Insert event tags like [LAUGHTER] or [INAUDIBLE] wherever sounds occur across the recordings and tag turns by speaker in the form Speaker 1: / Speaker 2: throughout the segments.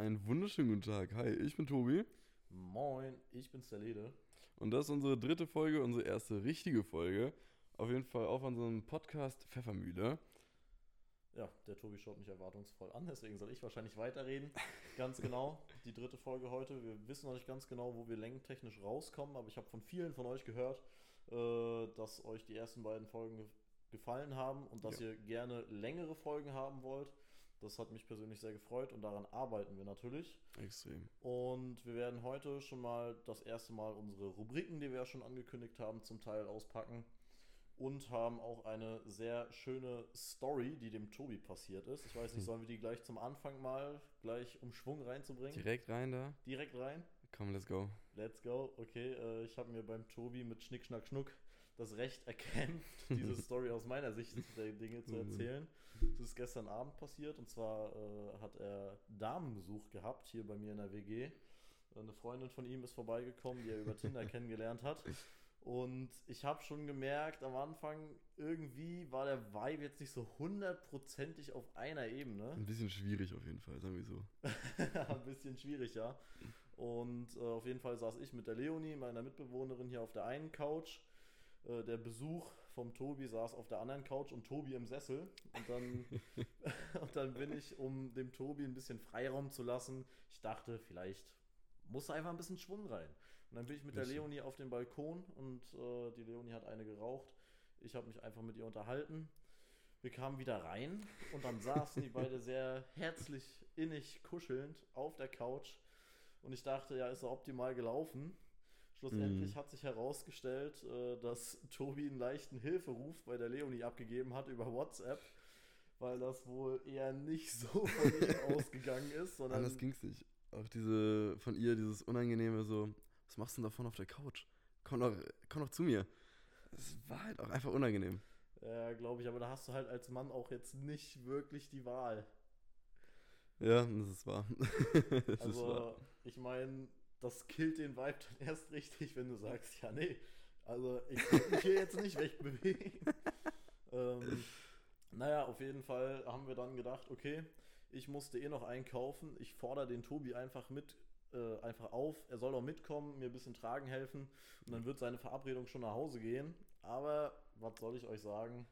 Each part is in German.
Speaker 1: Einen wunderschönen guten Tag. Hi, ich bin Tobi.
Speaker 2: Moin, ich bin's der Lede.
Speaker 1: Und das ist unsere dritte Folge, unsere erste richtige Folge. Auf jeden Fall auf unserem Podcast Pfeffermühle.
Speaker 2: Ja, der Tobi schaut mich erwartungsvoll an, deswegen soll ich wahrscheinlich weiterreden. ganz genau, die dritte Folge heute. Wir wissen noch nicht ganz genau, wo wir längentechnisch rauskommen, aber ich habe von vielen von euch gehört, äh, dass euch die ersten beiden Folgen ge gefallen haben und dass
Speaker 1: Ja.
Speaker 2: ihr gerne längere Folgen haben wollt. Das hat mich persönlich sehr gefreut und daran arbeiten wir natürlich.
Speaker 1: Extrem.
Speaker 2: Und wir werden heute schon mal das erste Mal unsere Rubriken, die wir ja schon angekündigt haben, zum Teil auspacken. Und haben auch eine sehr schöne Story, die dem Tobi passiert ist. Ich weiß nicht, [LAUGHS] sollen wir die gleich zum Anfang mal gleich um Schwung reinzubringen?
Speaker 1: Direkt rein da.
Speaker 2: Direkt rein?
Speaker 1: Komm, let's go.
Speaker 2: Let's go. Okay, äh, ich habe mir beim Tobi mit Schnick, Schnack, Schnuck das Recht erkämpft, [LAUGHS] diese Story aus meiner Sicht der Dinge zu erzählen. Das ist gestern Abend passiert und zwar äh, hat er Damenbesuch gehabt hier bei mir in der WG. Eine Freundin von ihm ist vorbeigekommen, die er über Tinder [LAUGHS] kennengelernt hat. Und ich habe schon gemerkt, am Anfang irgendwie war der Vibe jetzt nicht so hundertprozentig auf einer Ebene.
Speaker 1: Ein bisschen schwierig auf jeden Fall, sagen wir so. [LAUGHS]
Speaker 2: ein bisschen schwierig, ja. Und äh, auf jeden Fall saß ich mit der Leonie, meiner Mitbewohnerin, hier auf der einen Couch. Äh, der Besuch vom Tobi saß auf der anderen Couch und Tobi im Sessel. Und dann, [LAUGHS] [LAUGHS] und dann bin ich, um dem Tobi ein bisschen Freiraum zu lassen, ich dachte, vielleicht muss einfach ein bisschen Schwung rein. Und dann bin ich mit der. Leonie auf dem Balkon und äh, die Leonie hat eine geraucht. Ich habe mich einfach mit ihr unterhalten. Wir kamen wieder rein und dann saßen die [LAUGHS] beide sehr herzlich, innig, kuschelnd auf der Couch. Und ich dachte, ja, ist er optimal gelaufen. Schlussendlich hat sich herausgestellt, äh, dass Tobi einen leichten Hilferuf bei der Leonie abgegeben hat über WhatsApp, weil das wohl eher nicht so von [LAUGHS] ihm ausgegangen ist, sondern
Speaker 1: Anders ging's nicht. Auch diese, von ihr, dieses unangenehme so, was machst du denn davon auf der Couch? Komm doch, komm doch zu mir. Es war halt auch einfach unangenehm.
Speaker 2: Ja, glaube ich, aber da hast du halt als Mann auch jetzt nicht wirklich die Wahl.
Speaker 1: Ja, das ist wahr. [LAUGHS] das ist wahr.
Speaker 2: Also, ich meine, das killt den Vibe dann erst richtig, wenn du sagst, ja, nee, also ich kann mich hier jetzt nicht wegbewegen. [LAUGHS] ähm, naja, auf jeden Fall haben wir dann gedacht, okay, ich musste eh noch einkaufen, ich fordere den Tobi einfach mit, äh, einfach auf, er soll auch mitkommen, mir ein bisschen tragen helfen und dann wird seine Verabredung schon nach Hause gehen. Aber was soll ich euch sagen?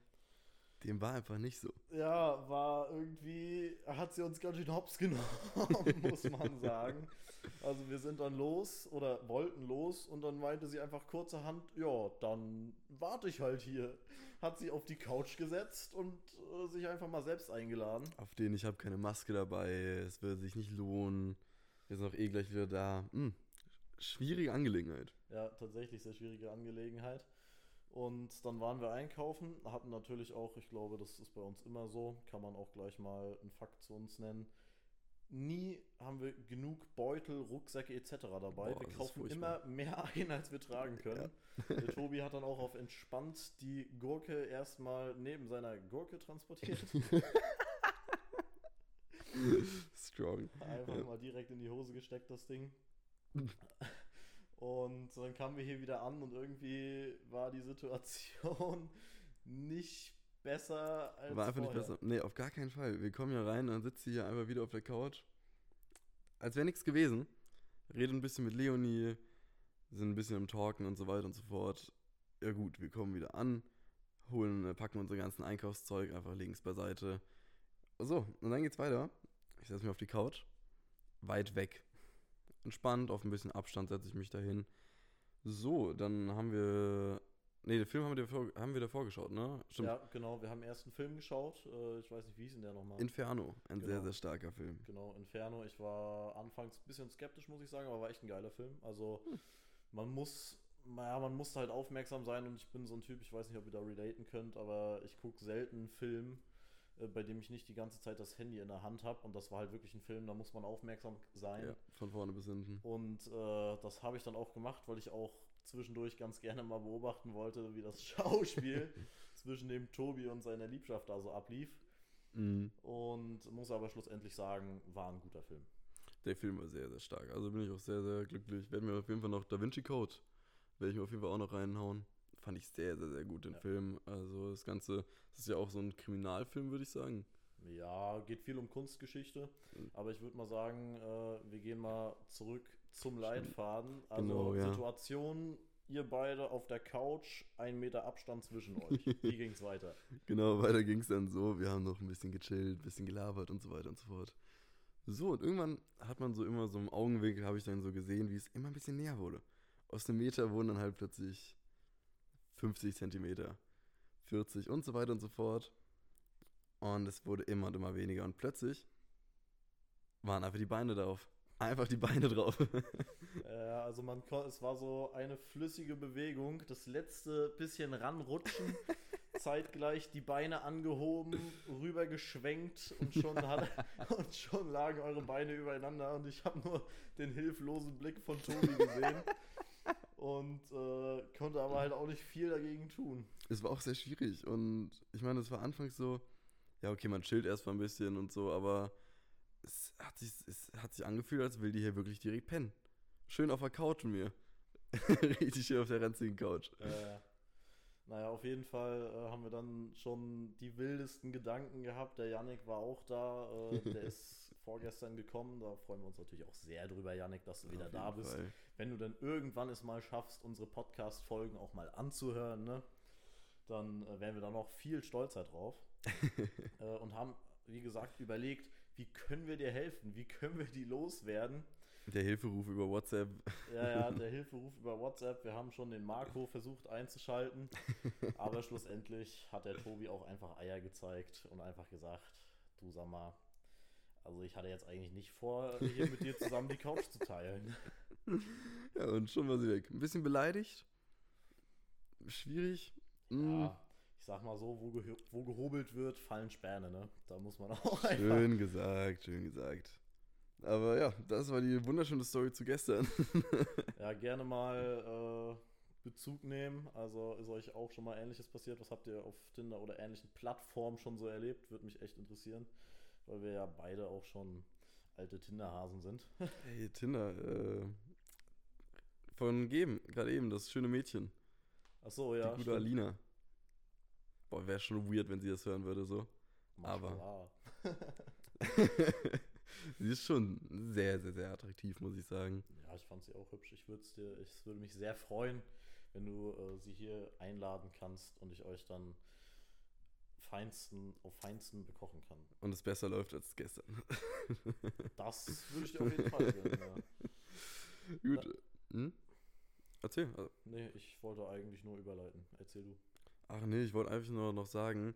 Speaker 1: Dem war einfach nicht so.
Speaker 2: Ja, war irgendwie, hat sie uns ganz schön hops genommen, [LAUGHS] muss man sagen. [LAUGHS] Also wir sind dann los oder wollten los und dann meinte sie einfach kurzerhand, ja, dann warte ich halt hier. Hat sie auf die Couch gesetzt und äh, sich einfach mal selbst eingeladen.
Speaker 1: Auf den, ich habe keine Maske dabei, es würde sich nicht lohnen. Wir sind auch eh gleich wieder da. Hm, schwierige Angelegenheit.
Speaker 2: Ja, tatsächlich sehr schwierige Angelegenheit. Und dann waren wir einkaufen, hatten natürlich auch, ich glaube, das ist bei uns immer so, kann man auch gleich mal einen Fakt zu uns nennen. Nie haben wir genug Beutel, Rucksäcke etc. dabei.
Speaker 1: Boah,
Speaker 2: wir kaufen immer mehr [LAUGHS] ein, als wir tragen können. Der Tobi hat dann auch auf entspannt die Gurke erstmal neben seiner Gurke transportiert. [LAUGHS]
Speaker 1: Strong.
Speaker 2: Einfach
Speaker 1: Ja.
Speaker 2: mal direkt in die Hose gesteckt, das Ding. Und dann kamen wir hier wieder an und irgendwie war die Situation [LAUGHS] nicht besser als
Speaker 1: War einfach nicht besser. Nee, auf gar keinen Fall. Wir kommen hier rein, dann sitzt sie hier einfach wieder auf der Couch. Als wäre nichts gewesen. Rede ein bisschen mit Leonie, sind ein bisschen am Talken und so weiter und so fort. Ja gut, wir kommen wieder an, holen, äh, packen unser ganzen Einkaufszeug einfach links beiseite. So, und dann geht's weiter. Ich setze mich auf die Couch, weit weg. Entspannt, auf ein bisschen Abstand setze ich mich dahin. So, dann haben wir. Nee, den Film haben wir davor, haben wir davor geschaut, ne? Stimmt.
Speaker 2: Ja, genau. Wir haben erst einen Film geschaut. Äh, Ich weiß nicht, wie hieß denn der nochmal?
Speaker 1: Inferno, ein sehr,
Speaker 2: Genau.
Speaker 1: sehr starker Film.
Speaker 2: Genau, Inferno. Ich war anfangs ein bisschen skeptisch, muss ich sagen, aber war echt ein geiler Film. Also,
Speaker 1: Hm.
Speaker 2: man muss, naja, man muss halt aufmerksam sein und ich bin so ein Typ, ich weiß nicht, ob ihr da relaten könnt, aber ich gucke selten einen Film, äh, bei dem ich nicht die ganze Zeit das Handy in der Hand habe und das war halt wirklich ein Film, da muss man aufmerksam sein.
Speaker 1: Ja, von vorne bis hinten.
Speaker 2: Und äh, das habe ich dann auch gemacht, weil ich auch zwischendurch ganz gerne mal beobachten wollte, wie das [LAUGHS] Schauspiel zwischen dem Tobi und seiner Liebschaft da so ablief.
Speaker 1: Mhm.
Speaker 2: Und muss aber schlussendlich sagen, war ein guter Film.
Speaker 1: Der Film war sehr, sehr stark. Also bin ich auch sehr, sehr glücklich. Werden wir auf jeden Fall noch Da Vinci Code, werde ich mir auf jeden Fall auch noch reinhauen. Fand ich sehr, sehr, sehr gut, den
Speaker 2: Ja.
Speaker 1: Film. Also das Ganze, das ist ja auch so ein Kriminalfilm, würde ich sagen.
Speaker 2: Ja, geht viel um Kunstgeschichte.
Speaker 1: Mhm.
Speaker 2: Aber ich würde mal sagen, äh, wir gehen mal zurück zum Leitfaden. Also
Speaker 1: Genau, ja.
Speaker 2: Situation, ihr beide auf der Couch, ein Meter Abstand zwischen euch. Wie [LAUGHS] ging's weiter?
Speaker 1: Genau, weiter ging es dann so. Wir haben noch ein bisschen gechillt, ein bisschen gelabert und so weiter und so fort. So, und irgendwann hat man so immer so im Augenwinkel, habe ich dann so gesehen, wie es immer ein bisschen näher wurde. Aus einem Meter wurden dann halt plötzlich 50 Zentimeter, 40 und so weiter und so fort. Und es wurde immer und immer weniger. Und plötzlich waren einfach die Beine drauf. Einfach die Beine drauf. [LAUGHS]
Speaker 2: Ja, also man es war so eine flüssige Bewegung, das letzte bisschen ranrutschen, [LAUGHS] zeitgleich die Beine angehoben, rübergeschwenkt und schon [LAUGHS] hat und schon lagen eure Beine übereinander und ich habe nur den hilflosen Blick von Tobi gesehen und äh, konnte aber halt auch nicht viel dagegen tun.
Speaker 1: es war auch sehr schwierig. Und ich meine, es war anfangs so, ja, okay, man chillt erstmal ein bisschen und so, aber es hat sich, es hat sich angefühlt, als will die hier wirklich direkt pennen. Schön auf der Couch mit mir. [LAUGHS] Richtig schön auf der ranzigen Couch.
Speaker 2: Äh, naja, auf jeden Fall äh, haben wir dann schon die wildesten Gedanken gehabt. Der Yannick war auch da. Äh, der ist [LAUGHS] vorgestern gekommen. Da freuen wir uns natürlich auch sehr drüber, Yannick, dass du wieder da bist.
Speaker 1: Fall.
Speaker 2: Wenn du dann irgendwann es mal schaffst, unsere Podcast-Folgen auch mal anzuhören, ne? dann äh, wären wir da noch viel stolzer drauf. [LAUGHS] äh, und haben, wie gesagt, überlegt, wie können wir dir helfen? Wie können wir die loswerden?
Speaker 1: Der Hilferuf über WhatsApp.
Speaker 2: Ja, ja, [LAUGHS] der Hilferuf über WhatsApp. Wir haben schon den Marco versucht einzuschalten. Aber schlussendlich hat der Tobi auch einfach Eier gezeigt und einfach gesagt, du sag mal, also ich hatte jetzt eigentlich nicht vor, hier mit dir zusammen die Couch zu teilen.
Speaker 1: Ja, und schon war sie weg. Ein bisschen beleidigt. Schwierig.
Speaker 2: Ja, ich sag mal so, wo, geho wo gehobelt wird, fallen Späne, ne? Da muss man auch einfach.
Speaker 1: Schön gesagt, schön gesagt. Aber ja, das war die wunderschöne Story zu gestern. [LAUGHS]
Speaker 2: Ja, gerne mal äh, Bezug nehmen. Also ist euch auch schon mal Ähnliches passiert? Was habt ihr auf Tinder oder ähnlichen Plattformen schon so erlebt? Würde mich echt interessieren, weil wir ja beide auch schon alte Tinderhasen sind. [LAUGHS]
Speaker 1: Hey, Tinder, äh, von Geben, gerade eben, das schöne Mädchen.
Speaker 2: Ach so, ja.
Speaker 1: die gute
Speaker 2: stimmt.
Speaker 1: Alina. Boah, wäre schon weird, wenn sie das hören würde, so. aber- [LAUGHS] sie ist schon sehr, sehr, sehr attraktiv, muss ich sagen.
Speaker 2: Ja, ich fand sie auch hübsch. Ich würde dir, ich würde mich sehr freuen, wenn du äh, sie hier einladen kannst und ich euch dann feinsten, auf feinsten bekochen kann.
Speaker 1: Und es besser läuft als gestern. [LAUGHS]
Speaker 2: Das würde ich dir auf jeden Fall gönnen, ja.
Speaker 1: Gut. Hm? Erzähl. Also,
Speaker 2: Nee, ich wollte eigentlich nur überleiten. Erzähl du.
Speaker 1: Ach nee, ich wollte einfach nur noch sagen,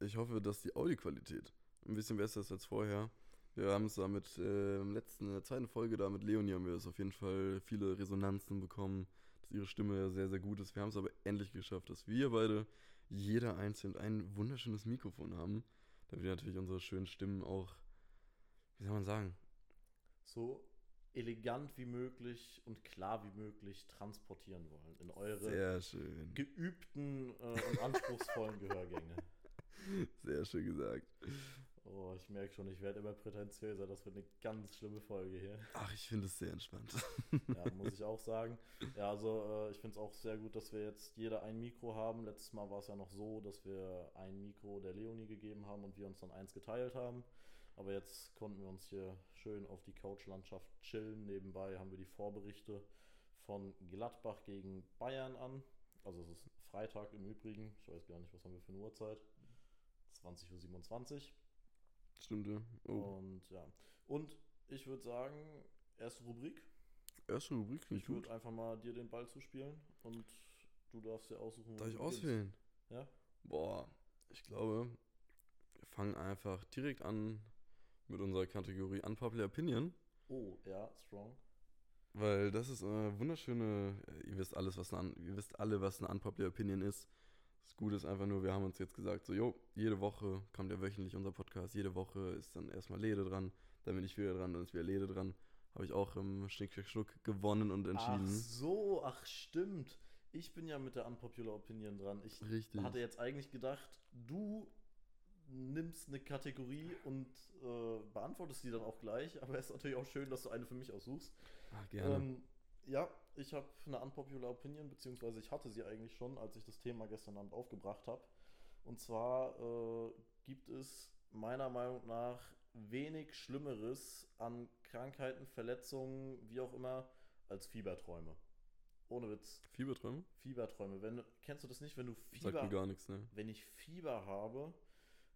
Speaker 1: ich hoffe, dass die Audioqualität ein bisschen besser ist als vorher. Wir haben es da mit äh, im letzten, in der zweiten Folge da mit Leonie haben wir es auf jeden Fall viele Resonanzen bekommen, dass ihre Stimme sehr, sehr gut ist. Wir haben es aber endlich geschafft, dass wir beide jeder einzeln ein wunderschönes Mikrofon haben, damit wir natürlich unsere schönen Stimmen auch, wie soll man sagen,
Speaker 2: So elegant wie möglich und klar wie möglich transportieren wollen in eure geübten äh, und anspruchsvollen [LAUGHS] Gehörgänge.
Speaker 1: sehr schön gesagt.
Speaker 2: Oh, ich merke schon, ich werde immer prätentiöser. Das wird eine ganz schlimme Folge hier.
Speaker 1: Ach, ich finde es sehr entspannt. [LAUGHS]
Speaker 2: Ja, muss ich auch sagen. Ja, also äh, ich finde es auch sehr gut, dass wir jetzt jeder ein Mikro haben. Letztes Mal war es ja noch so, dass wir ein Mikro der Leonie gegeben haben und wir uns dann eins geteilt haben. Aber jetzt konnten wir uns hier schön auf die Couchlandschaft chillen. Nebenbei haben wir die Vorberichte von Gladbach gegen Bayern Also es ist Freitag im Übrigen. Ich weiß gar nicht, was haben wir für eine Uhrzeit. 20.27 Uhr.
Speaker 1: Stimmt, ja. Oh.
Speaker 2: Und ja. Und ich würde sagen, erste Rubrik.
Speaker 1: Erste Rubrik klingt
Speaker 2: Ich
Speaker 1: gut.
Speaker 2: würde einfach mal dir den Ball zuspielen und du darfst dir aussuchen.
Speaker 1: Darf ich auswählen?
Speaker 2: Ja?
Speaker 1: Boah, ich glaube, wir fangen einfach direkt an mit unserer Kategorie Unpopular Opinion,
Speaker 2: Oh, ja, strong.
Speaker 1: weil das ist eine wunderschöne, ihr wisst alles, was eine, ihr wisst alle, was eine Unpopular Opinion ist. Das Gute ist einfach nur, wir haben uns jetzt gesagt, so, jo, jede Woche kommt ja wöchentlich unser Podcast, jede Woche ist dann erstmal Lede dran, dann bin ich wieder dran, dann ist wieder Lede dran. Habe ich auch im Schnick, Schnack, Schnuck gewonnen und entschieden.
Speaker 2: Ach so, ach stimmt. Ich bin ja mit der Unpopular Opinion dran. Ich
Speaker 1: Richtig.
Speaker 2: hatte jetzt eigentlich gedacht, du nimmst eine Kategorie und äh, beantwortest die dann auch gleich. Aber es ist natürlich auch schön, dass du eine für mich aussuchst.
Speaker 1: Ach, gerne.
Speaker 2: Ähm, ja, ich habe eine unpopular Opinion, beziehungsweise ich hatte sie eigentlich schon, als ich das Thema gestern Abend aufgebracht habe. Und zwar äh, gibt es meiner Meinung nach wenig Schlimmeres an Krankheiten, Verletzungen, wie auch immer, als Fieberträume. Ohne Witz.
Speaker 1: Fieberträume?
Speaker 2: Fieberträume. Wenn, kennst du das nicht, wenn du
Speaker 1: Sagt
Speaker 2: Fieber
Speaker 1: mir gar nichts, ne?
Speaker 2: wenn ich Fieber habe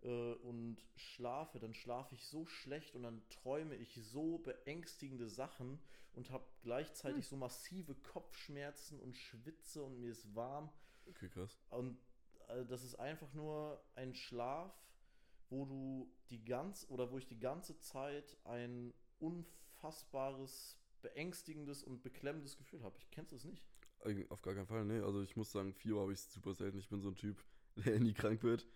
Speaker 2: äh, und schlafe, dann schlafe ich so schlecht und dann träume ich so beängstigende Sachen und habe gleichzeitig so massive Kopfschmerzen und schwitze und mir ist warm.
Speaker 1: Okay, krass.
Speaker 2: Und äh, das ist einfach nur ein Schlaf, wo du die ganz oder wo ich die ganze Zeit ein unfassbares, beängstigendes und beklemmendes Gefühl habe. Ich kennst du es nicht?
Speaker 1: Eig- Auf gar keinen Fall, ne? Also ich muss sagen, Fieber habe ich super selten. Ich bin so ein Typ, [LAUGHS] der nie krank wird.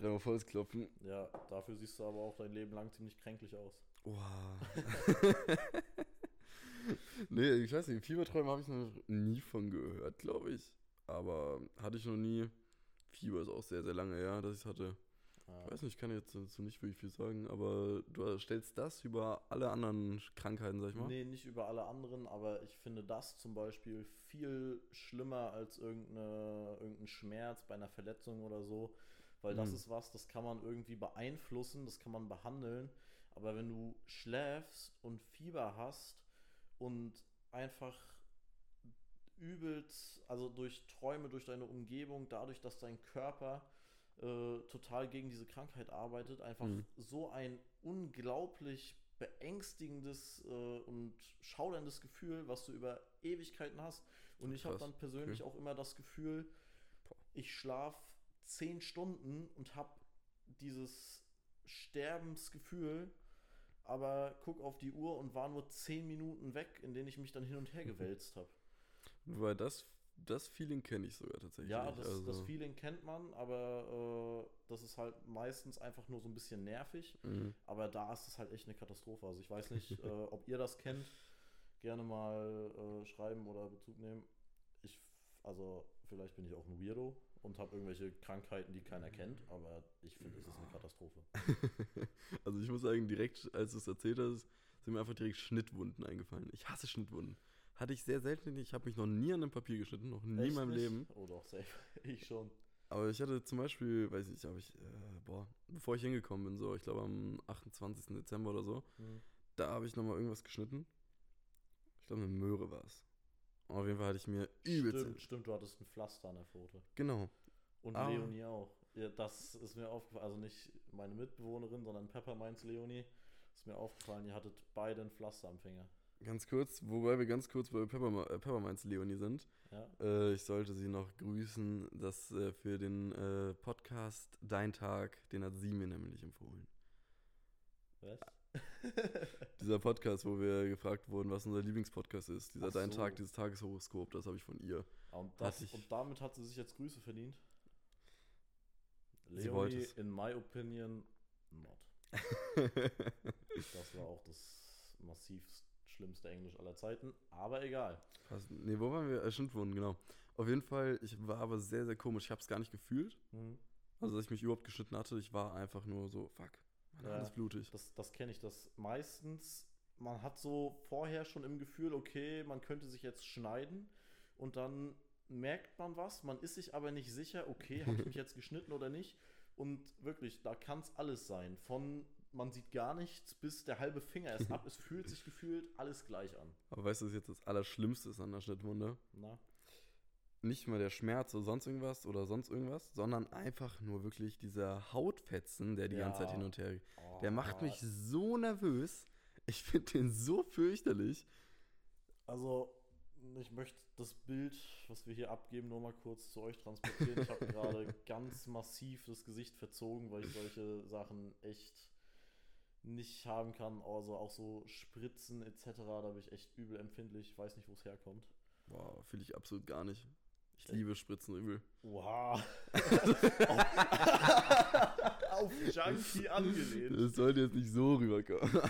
Speaker 1: Dreimal volles Klopfen.
Speaker 2: Ja, dafür siehst du aber auch dein Leben lang ziemlich kränklich aus.
Speaker 1: Wow. [LAUGHS] nee, ich weiß nicht, Fieberträume habe ich noch nie von gehört, glaube ich. Aber hatte ich noch nie. Fieber ist auch sehr, sehr lange her, dass ich es hatte.
Speaker 2: Ja.
Speaker 1: Ich weiß nicht, ich kann jetzt dazu nicht wirklich viel sagen, aber du stellst das über alle anderen Krankheiten, sag ich mal.
Speaker 2: Nee, nicht über alle anderen, aber ich finde das zum Beispiel viel schlimmer als irgendeine, irgendein Schmerz bei einer Verletzung oder so. Weil das
Speaker 1: Mhm.
Speaker 2: ist was, das kann man irgendwie beeinflussen, das kann man behandeln. Aber wenn du schläfst und Fieber hast und einfach übelst, also durch Träume, durch deine Umgebung, dadurch, dass dein Körper äh, total gegen diese Krankheit arbeitet, einfach
Speaker 1: Mhm.
Speaker 2: so ein unglaublich beängstigendes äh, und schauderndes Gefühl, was du über Ewigkeiten hast. Und ich habe dann persönlich auch immer das Gefühl, ich schlafe zehn Stunden und habe dieses Sterbensgefühl, aber guck auf die Uhr und war nur zehn Minuten weg, in denen ich mich dann hin und her gewälzt habe.
Speaker 1: Wobei das, das Feeling kenne ich sogar tatsächlich.
Speaker 2: Ja, das,
Speaker 1: also,
Speaker 2: das Feeling kennt man, aber äh, das ist halt meistens einfach nur so ein bisschen nervig.
Speaker 1: Mhm.
Speaker 2: Aber da ist es halt echt eine Katastrophe. Also ich weiß nicht, [LAUGHS] äh, ob ihr das kennt. Gerne mal äh, schreiben oder Bezug nehmen. Ich, also vielleicht bin ich auch ein Weirdo und habe irgendwelche Krankheiten, die keiner kennt, aber ich finde, es ist eine Katastrophe. [LAUGHS]
Speaker 1: also ich muss sagen, direkt, als du es erzählt hast, sind mir einfach direkt Schnittwunden eingefallen. Ich hasse Schnittwunden. Hatte ich sehr selten. Ich habe mich noch nie an einem Papier geschnitten, noch nie in
Speaker 2: Echt
Speaker 1: meinem
Speaker 2: nicht?
Speaker 1: Leben.
Speaker 2: Oh doch, safe. [LAUGHS] Ich schon.
Speaker 1: Aber ich hatte zum Beispiel, weiß ich, habe ich, äh, boah, bevor ich hingekommen bin, so, ich glaube am 28. Dezember oder so,
Speaker 2: Hm.
Speaker 1: da habe ich nochmal irgendwas geschnitten. Ich glaube, eine Möhre war es. Auf jeden Fall hatte ich mir übelst.
Speaker 2: Stimmt, stimmt, du hattest ein Pflaster an der Pfote.
Speaker 1: Genau.
Speaker 2: Und
Speaker 1: Ah.
Speaker 2: Leonie auch. Ja, das ist mir aufgefallen. Also nicht meine Mitbewohnerin, sondern Pepperminds Leonie. Ist mir aufgefallen, ihr hattet beide ein Pflaster am Finger.
Speaker 1: Ganz kurz, wobei wir ganz kurz bei Pepperm äh, Pepperminds Leonie sind.
Speaker 2: Ja.
Speaker 1: Äh, ich sollte sie noch grüßen, dass äh, für den äh, Podcast Dein Tag, den hat sie mir nämlich empfohlen.
Speaker 2: Was? [LAUGHS]
Speaker 1: Dieser Podcast, wo wir gefragt wurden, was unser Lieblingspodcast ist. Dieser
Speaker 2: Ach
Speaker 1: Dein
Speaker 2: so.
Speaker 1: Tag, dieses Tageshoroskop, das habe ich von ihr.
Speaker 2: Und, das,
Speaker 1: ich-
Speaker 2: und damit hat sie sich jetzt Grüße verdient.
Speaker 1: Sie wollte
Speaker 2: Leonie,
Speaker 1: es.
Speaker 2: in my opinion, not. [LAUGHS] Das war auch das massivst schlimmste Englisch aller Zeiten. Aber egal.
Speaker 1: Fast, nee, wo waren wir? Äh, Schnittwunden, genau. Auf jeden Fall, ich war aber sehr, sehr komisch. Ich habe es gar nicht gefühlt.
Speaker 2: Hm.
Speaker 1: Also, dass ich mich überhaupt geschnitten hatte. Ich war einfach nur so, fuck, ist blutig.
Speaker 2: Das, das kenne ich. Das meistens, man hat so vorher schon im Gefühl, okay, man könnte sich jetzt schneiden und dann merkt man was, man ist sich aber nicht sicher, okay, habe ich mich [LAUGHS] jetzt geschnitten oder nicht. Und wirklich, da kann es alles sein. Von man sieht gar nichts bis der halbe Finger ist [LAUGHS] ab. Es fühlt sich gefühlt alles gleich an.
Speaker 1: Aber weißt du, was jetzt das Allerschlimmste ist an der Schnittwunde?
Speaker 2: Na?
Speaker 1: Nicht mal der Schmerz oder sonst irgendwas oder sonst irgendwas, sondern einfach nur wirklich dieser Hautfetzen, der die ganze Zeit
Speaker 2: Ja.
Speaker 1: hin und her.
Speaker 2: Oh,
Speaker 1: Der macht mich so nervös. Ich finde den so fürchterlich.
Speaker 2: Also, ich möchte das Bild, was wir hier abgeben, nur mal kurz zu euch transportieren. Ich habe gerade [LAUGHS] ganz massiv das Gesicht verzogen, weil ich solche Sachen echt nicht haben kann. Also auch so Spritzen etc., da bin ich echt übel empfindlich. Ich weiß nicht, wo es herkommt.
Speaker 1: Boah, fühle ich absolut gar nicht. Ich liebe Spritzen übel.
Speaker 2: Wow. [LAUGHS] Auf Junkie angelehnt.
Speaker 1: Das sollte jetzt nicht so rüberkommen.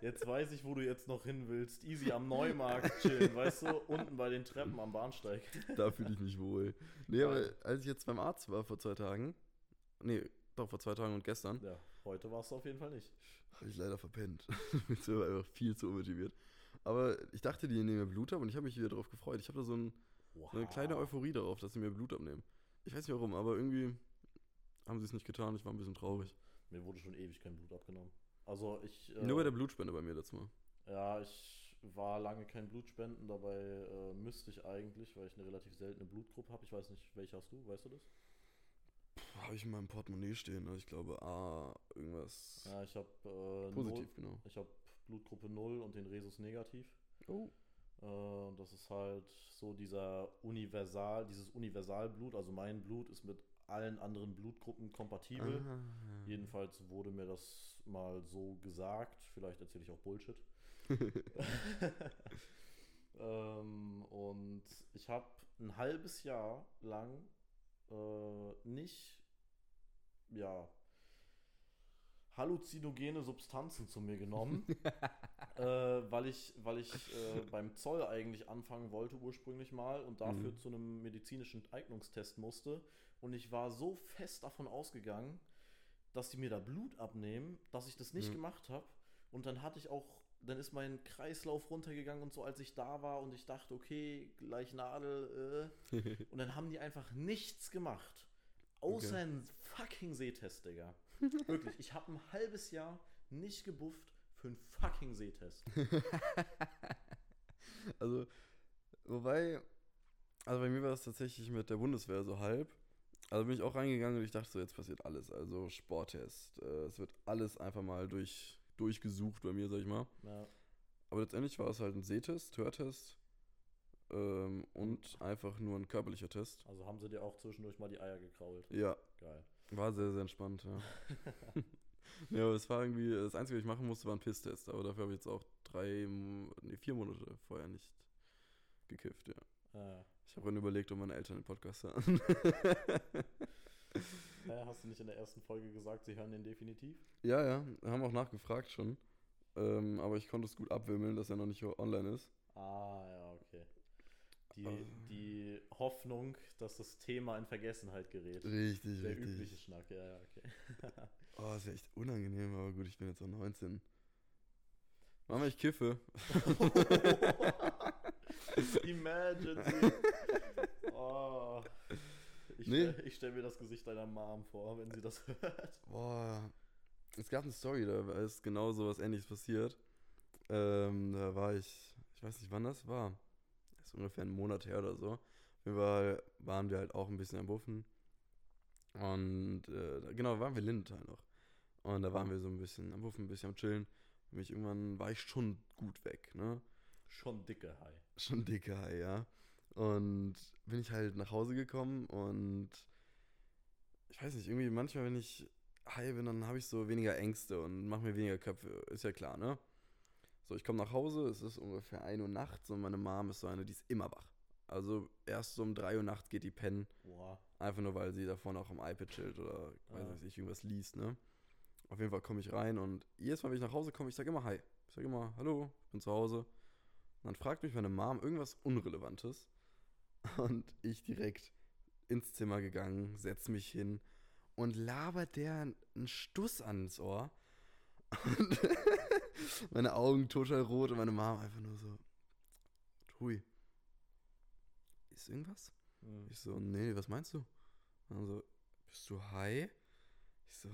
Speaker 2: Jetzt weiß ich, wo du jetzt noch hin willst. Easy am Neumarkt chillen, weißt du? Unten bei den Treppen am Bahnsteig.
Speaker 1: da fühle ich mich wohl. Nee, aber als ich jetzt beim Arzt war vor zwei Tagen, nee, doch vor zwei Tagen und gestern,
Speaker 2: Ja, heute warst du auf jeden Fall nicht.
Speaker 1: habe ich leider verpennt. [LAUGHS] Bin so einfach viel zu unmotiviert. Aber ich dachte, die nehmen mir Blut ab und ich habe mich wieder darauf gefreut. Ich habe da so, ein, so eine kleine
Speaker 2: Wow.
Speaker 1: Euphorie darauf, dass sie mir Blut abnehmen. Ich weiß nicht warum, aber irgendwie haben sie es nicht getan. Ich war ein bisschen traurig.
Speaker 2: Mir wurde schon ewig kein Blut abgenommen. Also ich. Äh,
Speaker 1: Nur bei der Blutspende bei mir letztes Mal.
Speaker 2: Ja, ich war lange kein Blutspenden, dabei äh, müsste ich eigentlich, weil ich eine relativ seltene Blutgruppe habe. Ich weiß nicht, welche hast du, weißt du das?
Speaker 1: Habe ich in meinem Portemonnaie stehen. Also ich glaube, ah, irgendwas.
Speaker 2: Ja, ich habe äh,
Speaker 1: Positiv,
Speaker 2: null-
Speaker 1: genau.
Speaker 2: Ich habe Blutgruppe 0 und den Resus negativ.
Speaker 1: Oh.
Speaker 2: Äh, und das ist halt so dieser Universal, dieses Universalblut. Also mein Blut ist mit allen anderen Blutgruppen kompatibel.
Speaker 1: Ah.
Speaker 2: Jedenfalls wurde mir das mal so gesagt. Vielleicht erzähle ich auch Bullshit. [LAUGHS] [LAUGHS] ähm, und ich habe ein halbes Jahr lang äh, nicht, ja, halluzinogene Substanzen zu mir genommen, [LAUGHS] äh, weil ich, weil ich äh, beim Zoll eigentlich anfangen wollte ursprünglich mal und dafür
Speaker 1: Mhm.
Speaker 2: zu einem medizinischen Eignungstest musste. Und ich war so fest davon ausgegangen, dass die mir da Blut abnehmen, dass ich das nicht
Speaker 1: Mhm.
Speaker 2: gemacht habe. Und dann hatte ich auch, dann ist mein Kreislauf runtergegangen und so, als ich da war und ich dachte, okay, gleich Nadel. Äh. [LAUGHS] Und dann haben die einfach nichts gemacht. Außer
Speaker 1: Okay.
Speaker 2: einen fucking Sehtest, Digga. [LAUGHS] Wirklich, ich habe ein halbes Jahr nicht gebufft für einen fucking Sehtest. [LAUGHS]
Speaker 1: Also, wobei, also bei mir war es tatsächlich mit der Bundeswehr so halb. Also bin ich auch reingegangen und ich dachte so, jetzt passiert alles. Also Sporttest, äh, es wird alles einfach mal durch, durchgesucht bei mir, sag ich mal.
Speaker 2: Ja,
Speaker 1: Aber letztendlich war es halt ein Sehtest, Hörtest ähm, und einfach nur ein körperlicher Test.
Speaker 2: also haben sie dir auch zwischendurch mal die Eier gekrault.
Speaker 1: Ja,
Speaker 2: Geil.
Speaker 1: war sehr, sehr entspannt, ja. [LAUGHS] ja, aber es war irgendwie, das Einzige, was ich machen musste, war ein Pisstest. Aber dafür habe ich jetzt auch drei, nee, vier Monate vorher nicht gekifft, ja.
Speaker 2: Ja.
Speaker 1: Ich habe dann überlegt, ob meine Eltern den Podcast hören. [LAUGHS]
Speaker 2: Hä, hast du nicht in der ersten Folge gesagt, sie hören den definitiv?
Speaker 1: ja, ja, haben auch nachgefragt schon. Ähm, aber ich konnte es gut abwimmeln, dass er noch nicht online ist.
Speaker 2: Ah, ja. Die, die Hoffnung, dass das Thema in Vergessenheit gerät.
Speaker 1: Richtig,
Speaker 2: Der
Speaker 1: richtig.
Speaker 2: übliche Schnack, ja, ja, okay. [LAUGHS]
Speaker 1: Oh, ist ja echt unangenehm, aber gut, ich bin jetzt auch 19. Mama, ich kiffe. [LAUGHS]
Speaker 2: Emergency. [LAUGHS] Oh. Ich,
Speaker 1: Nee.
Speaker 2: ich stelle mir das Gesicht deiner Mom vor, wenn sie das hört.
Speaker 1: Boah. Es gab eine Story, da ist genau so was ähnliches passiert. Ähm, da war ich, ich weiß nicht, wann das war. Ist ungefähr einen Monat her oder so. Fall waren wir halt auch ein bisschen am Buffen. Und äh, da- genau, waren wir Lindenthal noch. Und da waren wir so ein bisschen am Buffen, ein bisschen am Chillen. Und mich irgendwann war ich schon gut weg, ne?
Speaker 2: Schon dicke Hai.
Speaker 1: Schon dicke Hai, ja. Und bin ich halt nach Hause gekommen und ich weiß nicht, irgendwie manchmal, wenn ich high bin, dann habe ich so weniger Ängste und mache mir weniger Köpfe. Ist ja klar, ne? So, ich komme nach Hause, es ist ungefähr 1 Uhr nachts und meine Mom ist so eine, die ist immer wach. Also erst so um 3 Uhr nachts geht die pennen,
Speaker 2: Boah.
Speaker 1: einfach nur weil sie davon auch am iPad chillt oder weiß
Speaker 2: Ah.
Speaker 1: nicht, ich irgendwas liest, ne? Auf jeden Fall komme ich rein und jedes Mal, wenn ich nach Hause komme, ich sage immer Hi. Ich sage immer, hallo, ich bin zu Hause. Und dann fragt mich meine Mom irgendwas Unrelevantes. [LAUGHS] Und ich direkt ins Zimmer gegangen, setz mich hin und labert der einen Stuss ans Ohr. [LAUGHS] Und meine Augen total rot und meine Mom einfach nur so, Hui, ist irgendwas?
Speaker 2: Hm.
Speaker 1: Ich so, nee, was meinst du? Und so, bist du high? Ich so,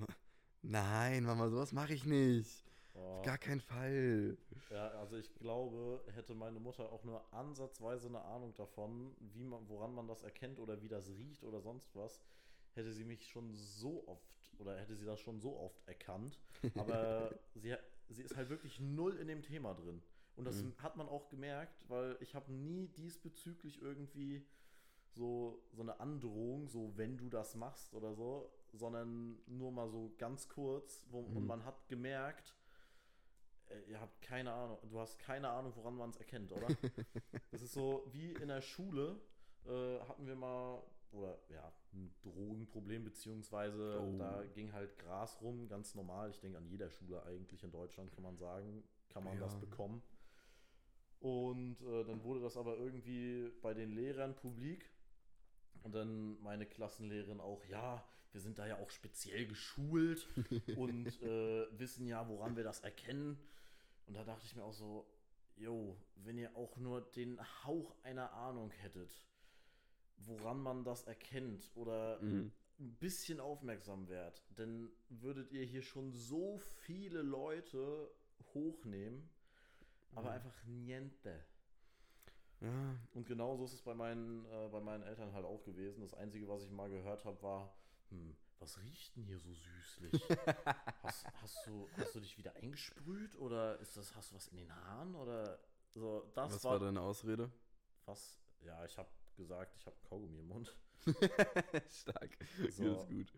Speaker 1: nein, Mama, sowas mache ich nicht. Auf gar keinen Fall.
Speaker 2: Ja, also ich glaube, hätte meine Mutter auch nur ansatzweise eine Ahnung davon, wie man, woran man das erkennt oder wie das riecht oder sonst was, hätte sie mich schon so oft oder hätte sie das schon so oft erkannt. [LAUGHS] Aber sie, sie ist halt wirklich null in dem Thema drin. Und das
Speaker 1: Mhm.
Speaker 2: hat man auch gemerkt, weil ich habe nie diesbezüglich irgendwie so, so eine Androhung, so wenn du das machst oder so, sondern nur mal so ganz kurz, wo, und
Speaker 1: Mhm.
Speaker 2: man hat gemerkt, äh, ihr habt keine Ahnung, du hast keine Ahnung, woran man es erkennt, oder? [LAUGHS] das ist so wie in der Schule äh, hatten wir mal, oder ja, ein Drogenproblem, beziehungsweise
Speaker 1: Oh.
Speaker 2: da ging halt Gras rum, ganz normal. Ich denke, an jeder Schule eigentlich in Deutschland kann man sagen, kann man das
Speaker 1: Ja.
Speaker 2: bekommen. Und äh, dann wurde das aber irgendwie bei den Lehrern publik. Und dann meine Klassenlehrerin auch, ja, wir sind da ja auch speziell geschult [LAUGHS] und äh, wissen ja, woran wir das erkennen. Und da dachte ich mir auch so, jo, wenn ihr auch nur den Hauch einer Ahnung hättet, woran man das erkennt oder
Speaker 1: Mhm.
Speaker 2: ein bisschen aufmerksam wärt, denn würdet ihr hier schon so viele Leute hochnehmen, aber
Speaker 1: Mhm.
Speaker 2: einfach niente.
Speaker 1: Ja,
Speaker 2: Und genauso ist es bei meinen, äh, bei meinen Eltern halt auch gewesen. Das Einzige, was ich mal gehört habe, war, hm, was riecht denn hier so süßlich? [LAUGHS] hast, hast, du, hast du dich wieder eingesprüht oder ist das, hast du was in den Haaren? Oder so, das
Speaker 1: was
Speaker 2: war,
Speaker 1: war deine Ausrede?
Speaker 2: was. Ja, ich habe gesagt, ich habe Kaugummi im Mund. [LAUGHS]
Speaker 1: Stark.
Speaker 2: So.
Speaker 1: Gut, ist gut.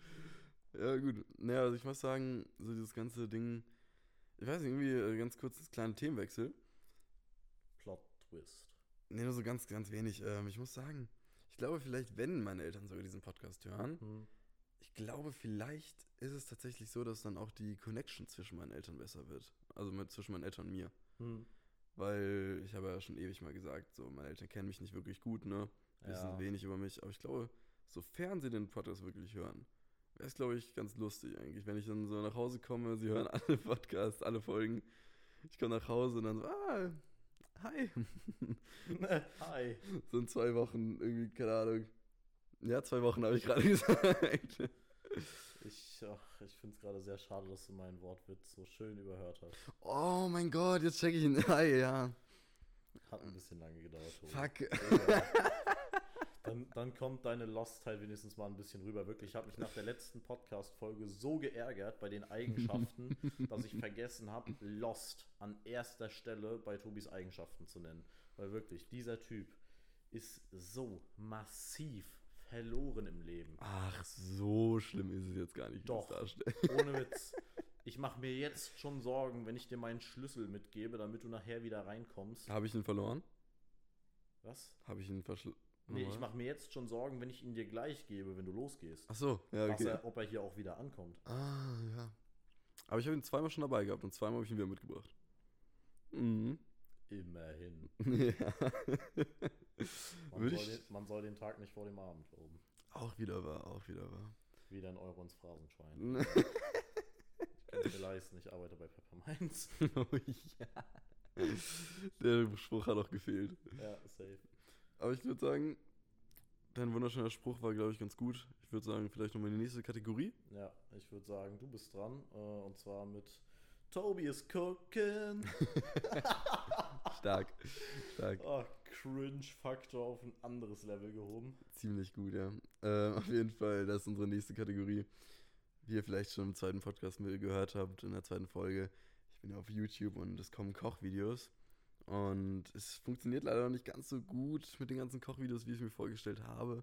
Speaker 1: Ja, gut. Naja, also ich muss sagen, so dieses ganze Ding, ich weiß nicht, irgendwie äh, ganz kurz das kleine Themenwechsel.
Speaker 2: Plot Twist.
Speaker 1: Nee, nur so ganz, ganz wenig. Ähm, ich muss sagen, ich glaube vielleicht, wenn meine Eltern sogar diesen Podcast hören,
Speaker 2: Hm.
Speaker 1: ich glaube vielleicht ist es tatsächlich so, dass dann auch die Connection zwischen meinen Eltern besser wird. Also mit, zwischen meinen Eltern und mir.
Speaker 2: Hm.
Speaker 1: Weil ich habe ja schon ewig mal gesagt, so meine Eltern kennen mich nicht wirklich gut, ne? Wissen
Speaker 2: Ja.
Speaker 1: wenig über mich. Aber ich glaube, sofern sie den Podcast wirklich hören, wäre es, glaube ich, ganz lustig eigentlich, wenn ich dann so nach Hause komme, sie hören [LAUGHS] alle Podcasts, alle Folgen. Ich komme nach Hause und dann so, ah, hi. [LAUGHS]
Speaker 2: Hi.
Speaker 1: so in zwei Wochen irgendwie, keine Ahnung. Ja, zwei Wochen habe ich gerade [LAUGHS] gesagt.
Speaker 2: Ich, ach, ich finde es gerade sehr schade, dass du meinen Wortwitz so schön überhört hast.
Speaker 1: Oh mein Gott, jetzt check ich ihn. Hi, ja.
Speaker 2: Hat ein bisschen lange gedauert. Tobi.
Speaker 1: Fuck.
Speaker 2: Egal. Dann, dann kommt deine Lost-Teil wenigstens mal ein bisschen rüber. Wirklich, ich habe mich nach der letzten Podcast-Folge so geärgert bei den Eigenschaften, dass ich vergessen habe, Lost an erster Stelle bei Tobis Eigenschaften zu nennen. Weil wirklich, dieser Typ ist so massiv verloren im Leben.
Speaker 1: Ach, so schlimm ist es jetzt gar nicht, wie
Speaker 2: Doch. Ohne Witz. Ich mache mir jetzt schon Sorgen, wenn ich dir meinen Schlüssel mitgebe, damit du nachher wieder reinkommst.
Speaker 1: Habe ich ihn verloren?
Speaker 2: Was?
Speaker 1: Habe ich ihn verschl...
Speaker 2: Nee, ich mache mir jetzt schon Sorgen, wenn ich ihn dir gleich gebe, wenn du losgehst.
Speaker 1: Ach so, ja, okay.
Speaker 2: er, ob er hier auch wieder ankommt.
Speaker 1: Ah, ja. Aber ich habe ihn zweimal schon dabei gehabt und zweimal habe ich ihn wieder mitgebracht. Mhm.
Speaker 2: Immerhin. [LAUGHS]
Speaker 1: ja.
Speaker 2: Man, soll den, man soll den Tag nicht vor dem Abend loben.
Speaker 1: auch wieder wahr, auch wieder wahr.
Speaker 2: Wieder ein Euro ins Phrasenschwein.
Speaker 1: oh [LAUGHS]
Speaker 2: Ich kann es mir leisten, ich arbeite bei Pepperminds. [LAUGHS]
Speaker 1: ja. Der Spruch hat auch gefehlt.
Speaker 2: ja, safe.
Speaker 1: Aber ich würde sagen, dein wunderschöner Spruch war, glaube ich, ganz gut. Ich würde sagen, vielleicht nochmal die nächste Kategorie.
Speaker 2: Ja, ich würde sagen, du bist dran. Äh, und zwar mit Toby is cooking. [LAUGHS]
Speaker 1: Stark. Stark.
Speaker 2: oh, Cringe-Faktor auf ein anderes Level gehoben.
Speaker 1: Ziemlich gut, ja. Ähm, auf jeden Fall, das ist unsere nächste Kategorie. Wie ihr vielleicht schon im zweiten Podcast gehört habt, in der zweiten Folge. Ich bin ja auf YouTube und es kommen Kochvideos. Und es funktioniert leider noch nicht ganz so gut mit den ganzen Kochvideos, wie ich es mir vorgestellt habe.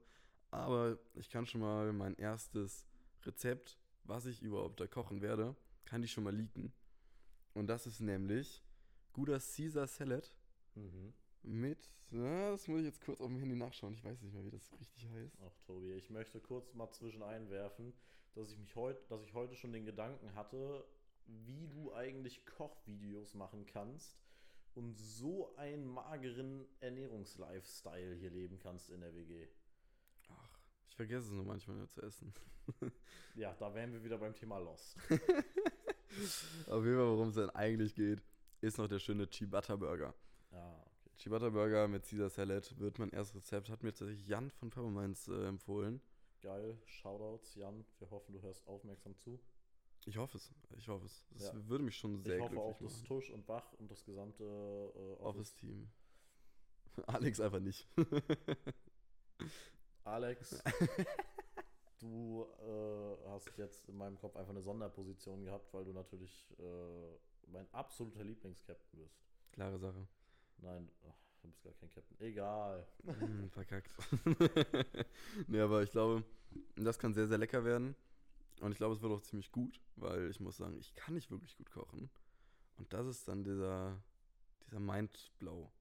Speaker 1: Aber ich kann schon mal mein erstes Rezept, was ich überhaupt da kochen werde, kann ich schon mal leaken. Und das ist nämlich guter Caesar Salad
Speaker 2: Mhm.
Speaker 1: mit, na, das muss ich jetzt kurz auf dem Handy nachschauen. Ich weiß nicht mehr, wie das richtig heißt.
Speaker 2: Ach, Tobi, ich möchte kurz mal zwischen einwerfen, dass ich mich heute, dass ich heute schon den Gedanken hatte, wie du eigentlich Kochvideos machen kannst und so einen mageren Ernährungslifestyle hier leben kannst in der WG.
Speaker 1: Ach, ich vergesse es nur manchmal nur zu essen. [LAUGHS]
Speaker 2: Ja, da wären wir wieder beim Thema Lost. [LAUGHS]
Speaker 1: Auf jeden Fall, worum es dann eigentlich geht, ist noch der schöne Ciabatta Burger.
Speaker 2: Ja, okay.
Speaker 1: Ciabatta Burger mit Caesar Salad wird mein erstes Rezept. Hat mir tatsächlich Jan von Pepperminds äh, empfohlen.
Speaker 2: Geil. Shoutouts, Jan. Wir hoffen, du hörst aufmerksam zu.
Speaker 1: Ich hoffe es. Ich hoffe es. Das
Speaker 2: Ja.
Speaker 1: würde mich schon sehr
Speaker 2: ich hoffe auch das
Speaker 1: machen.
Speaker 2: Tusch und Wach und das gesamte äh, Office.
Speaker 1: Office-Team. [LAUGHS] Alex einfach nicht. [LAUGHS]
Speaker 2: Alex, [LAUGHS] du äh, hast jetzt in meinem Kopf einfach eine Sonderposition gehabt, weil du natürlich äh, mein absoluter Lieblingskapitän bist.
Speaker 1: Klare Sache.
Speaker 2: Nein, ach, du bist gar kein Captain. Egal.
Speaker 1: Hm, verkackt. nee, aber ich glaube, das kann sehr, sehr lecker werden. Und ich glaube, es wird auch ziemlich gut, weil ich muss sagen, ich kann nicht wirklich gut kochen. Und das ist dann dieser, dieser Mindblow.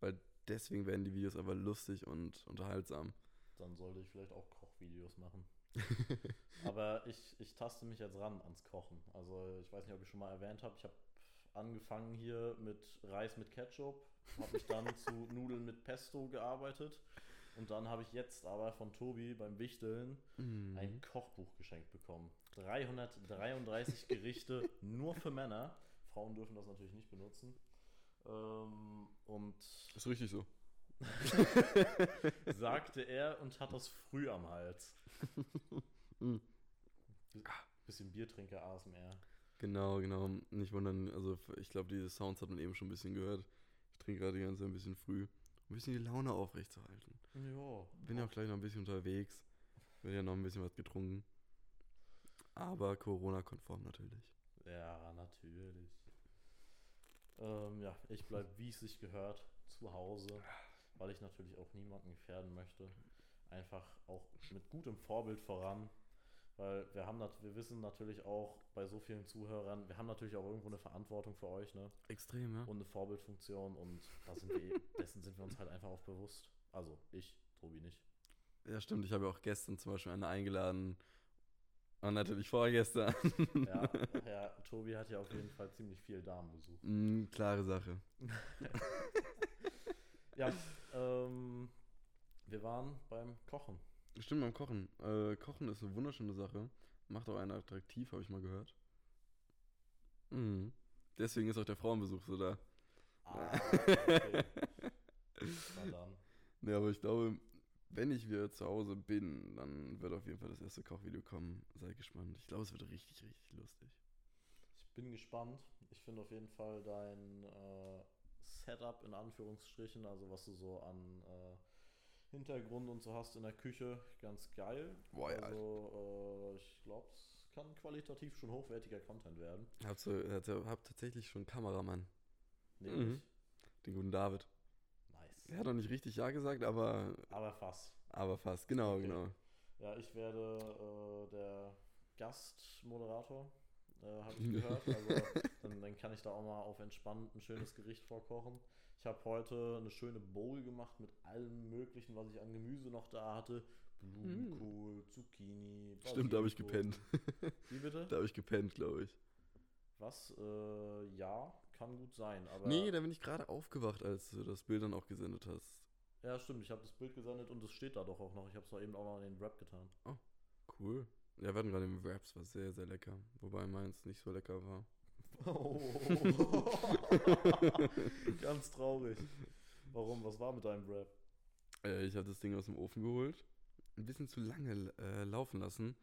Speaker 1: Weil deswegen werden die Videos aber lustig und unterhaltsam.
Speaker 2: Dann sollte ich vielleicht auch Kochvideos machen. [LAUGHS] Aber ich, ich taste mich jetzt ran ans Kochen. Also ich weiß nicht, ob ich schon mal erwähnt habe, ich habe angefangen hier mit Reis mit Ketchup, habe mich dann [LAUGHS] zu Nudeln mit Pesto gearbeitet und dann habe ich jetzt aber von Tobi beim Wichteln
Speaker 1: Mhm.
Speaker 2: ein Kochbuch geschenkt bekommen. 333 [LAUGHS] Gerichte nur für Männer. Frauen dürfen das natürlich nicht benutzen. Ähm, und
Speaker 1: Ist richtig so. [LAUGHS]
Speaker 2: sagte er und hat das früh am Hals. [LAUGHS]
Speaker 1: Mm.
Speaker 2: Bisschen Biertrinker ASMR.
Speaker 1: Genau, genau. Nicht wundern, also ich glaube, diese Sounds hat man eben schon ein bisschen gehört. Ich trinke gerade die ganze Zeit ein bisschen früh, ein bisschen die Laune aufrechtzuerhalten.
Speaker 2: Ja.
Speaker 1: Bin ja auch gleich noch ein bisschen unterwegs. Wird ja noch ein bisschen was getrunken. Aber Corona-konform natürlich.
Speaker 2: Ja, natürlich. Ähm, ja, ich bleibe, wie es sich gehört, zu Hause, weil ich natürlich auch niemanden gefährden möchte. Einfach auch mit gutem Vorbild voran. Weil wir haben wir wissen natürlich auch bei so vielen Zuhörern, wir haben natürlich auch irgendwo eine Verantwortung für euch, ne?
Speaker 1: Extrem, ja.
Speaker 2: Und eine Vorbildfunktion und da sind wir, [LAUGHS] dessen sind wir uns halt einfach auch bewusst. Also ich, Tobi nicht.
Speaker 1: Ja, stimmt. Ich habe ja auch gestern zum Beispiel eine eingeladen. Und natürlich vorgestern.
Speaker 2: Ja, [LAUGHS] Herr Tobi hat ja auf jeden Fall ziemlich viel Damenbesuch.
Speaker 1: Mm, klare Sache. [LAUGHS]
Speaker 2: Ja, ähm, wir waren beim Kochen.
Speaker 1: Stimmt, beim Kochen. Äh, Kochen ist eine wunderschöne Sache. Macht auch einen attraktiv, habe ich mal gehört. Mhm. Deswegen ist auch der Frauenbesuch so da.
Speaker 2: Ah, [LAUGHS] okay.
Speaker 1: Ne, aber ich glaube, wenn ich wieder zu Hause bin, dann wird auf jeden Fall das erste Kochvideo kommen. Sei gespannt. Ich glaube, es wird richtig, richtig lustig.
Speaker 2: Ich bin gespannt. Ich finde auf jeden Fall dein äh, Setup in Anführungsstrichen, also was du so an äh, Hintergrund und so hast in der Küche, ganz geil.
Speaker 1: Boah, ja.
Speaker 2: Also äh, ich glaube, es kann qualitativ schon hochwertiger Content werden.
Speaker 1: Hab, so, hab, tatsächlich schon einen Kameramann.
Speaker 2: Nämlich.
Speaker 1: Mhm. Den guten David.
Speaker 2: Nice.
Speaker 1: Er hat noch nicht richtig Ja gesagt, aber,
Speaker 2: Aber fast.
Speaker 1: aber fast. Genau,
Speaker 2: Okay.
Speaker 1: genau.
Speaker 2: Ja, ich werde äh, der Gastmoderator, äh, habe ich gehört. [LAUGHS] Also dann, dann kann ich da auch mal auf entspannt ein schönes Gericht vorkochen. Ich habe heute eine schöne Bowl gemacht mit allem Möglichen, was ich an Gemüse noch da hatte. Blumenkohl, Zucchini.
Speaker 1: Mm. Stimmt, da habe ich
Speaker 2: Basilikum.
Speaker 1: gepennt.
Speaker 2: Wie bitte?
Speaker 1: Da habe ich gepennt, glaube ich.
Speaker 2: Was? Äh, ja, kann gut sein. Aber
Speaker 1: Nee, da bin ich gerade aufgewacht, als du das Bild dann auch gesendet hast.
Speaker 2: ja, stimmt. Ich habe das Bild gesendet und es steht da doch auch noch. Ich habe es eben auch noch in den Rap getan.
Speaker 1: Cool. Ja, wir hatten gerade im Wraps, war sehr, sehr lecker. Wobei meins nicht so lecker war.
Speaker 2: Oh. [LAUGHS] Ganz traurig. Warum? Was war mit deinem Rap?
Speaker 1: Äh, ich habe das Ding aus dem Ofen geholt, ein bisschen zu lange äh, laufen lassen.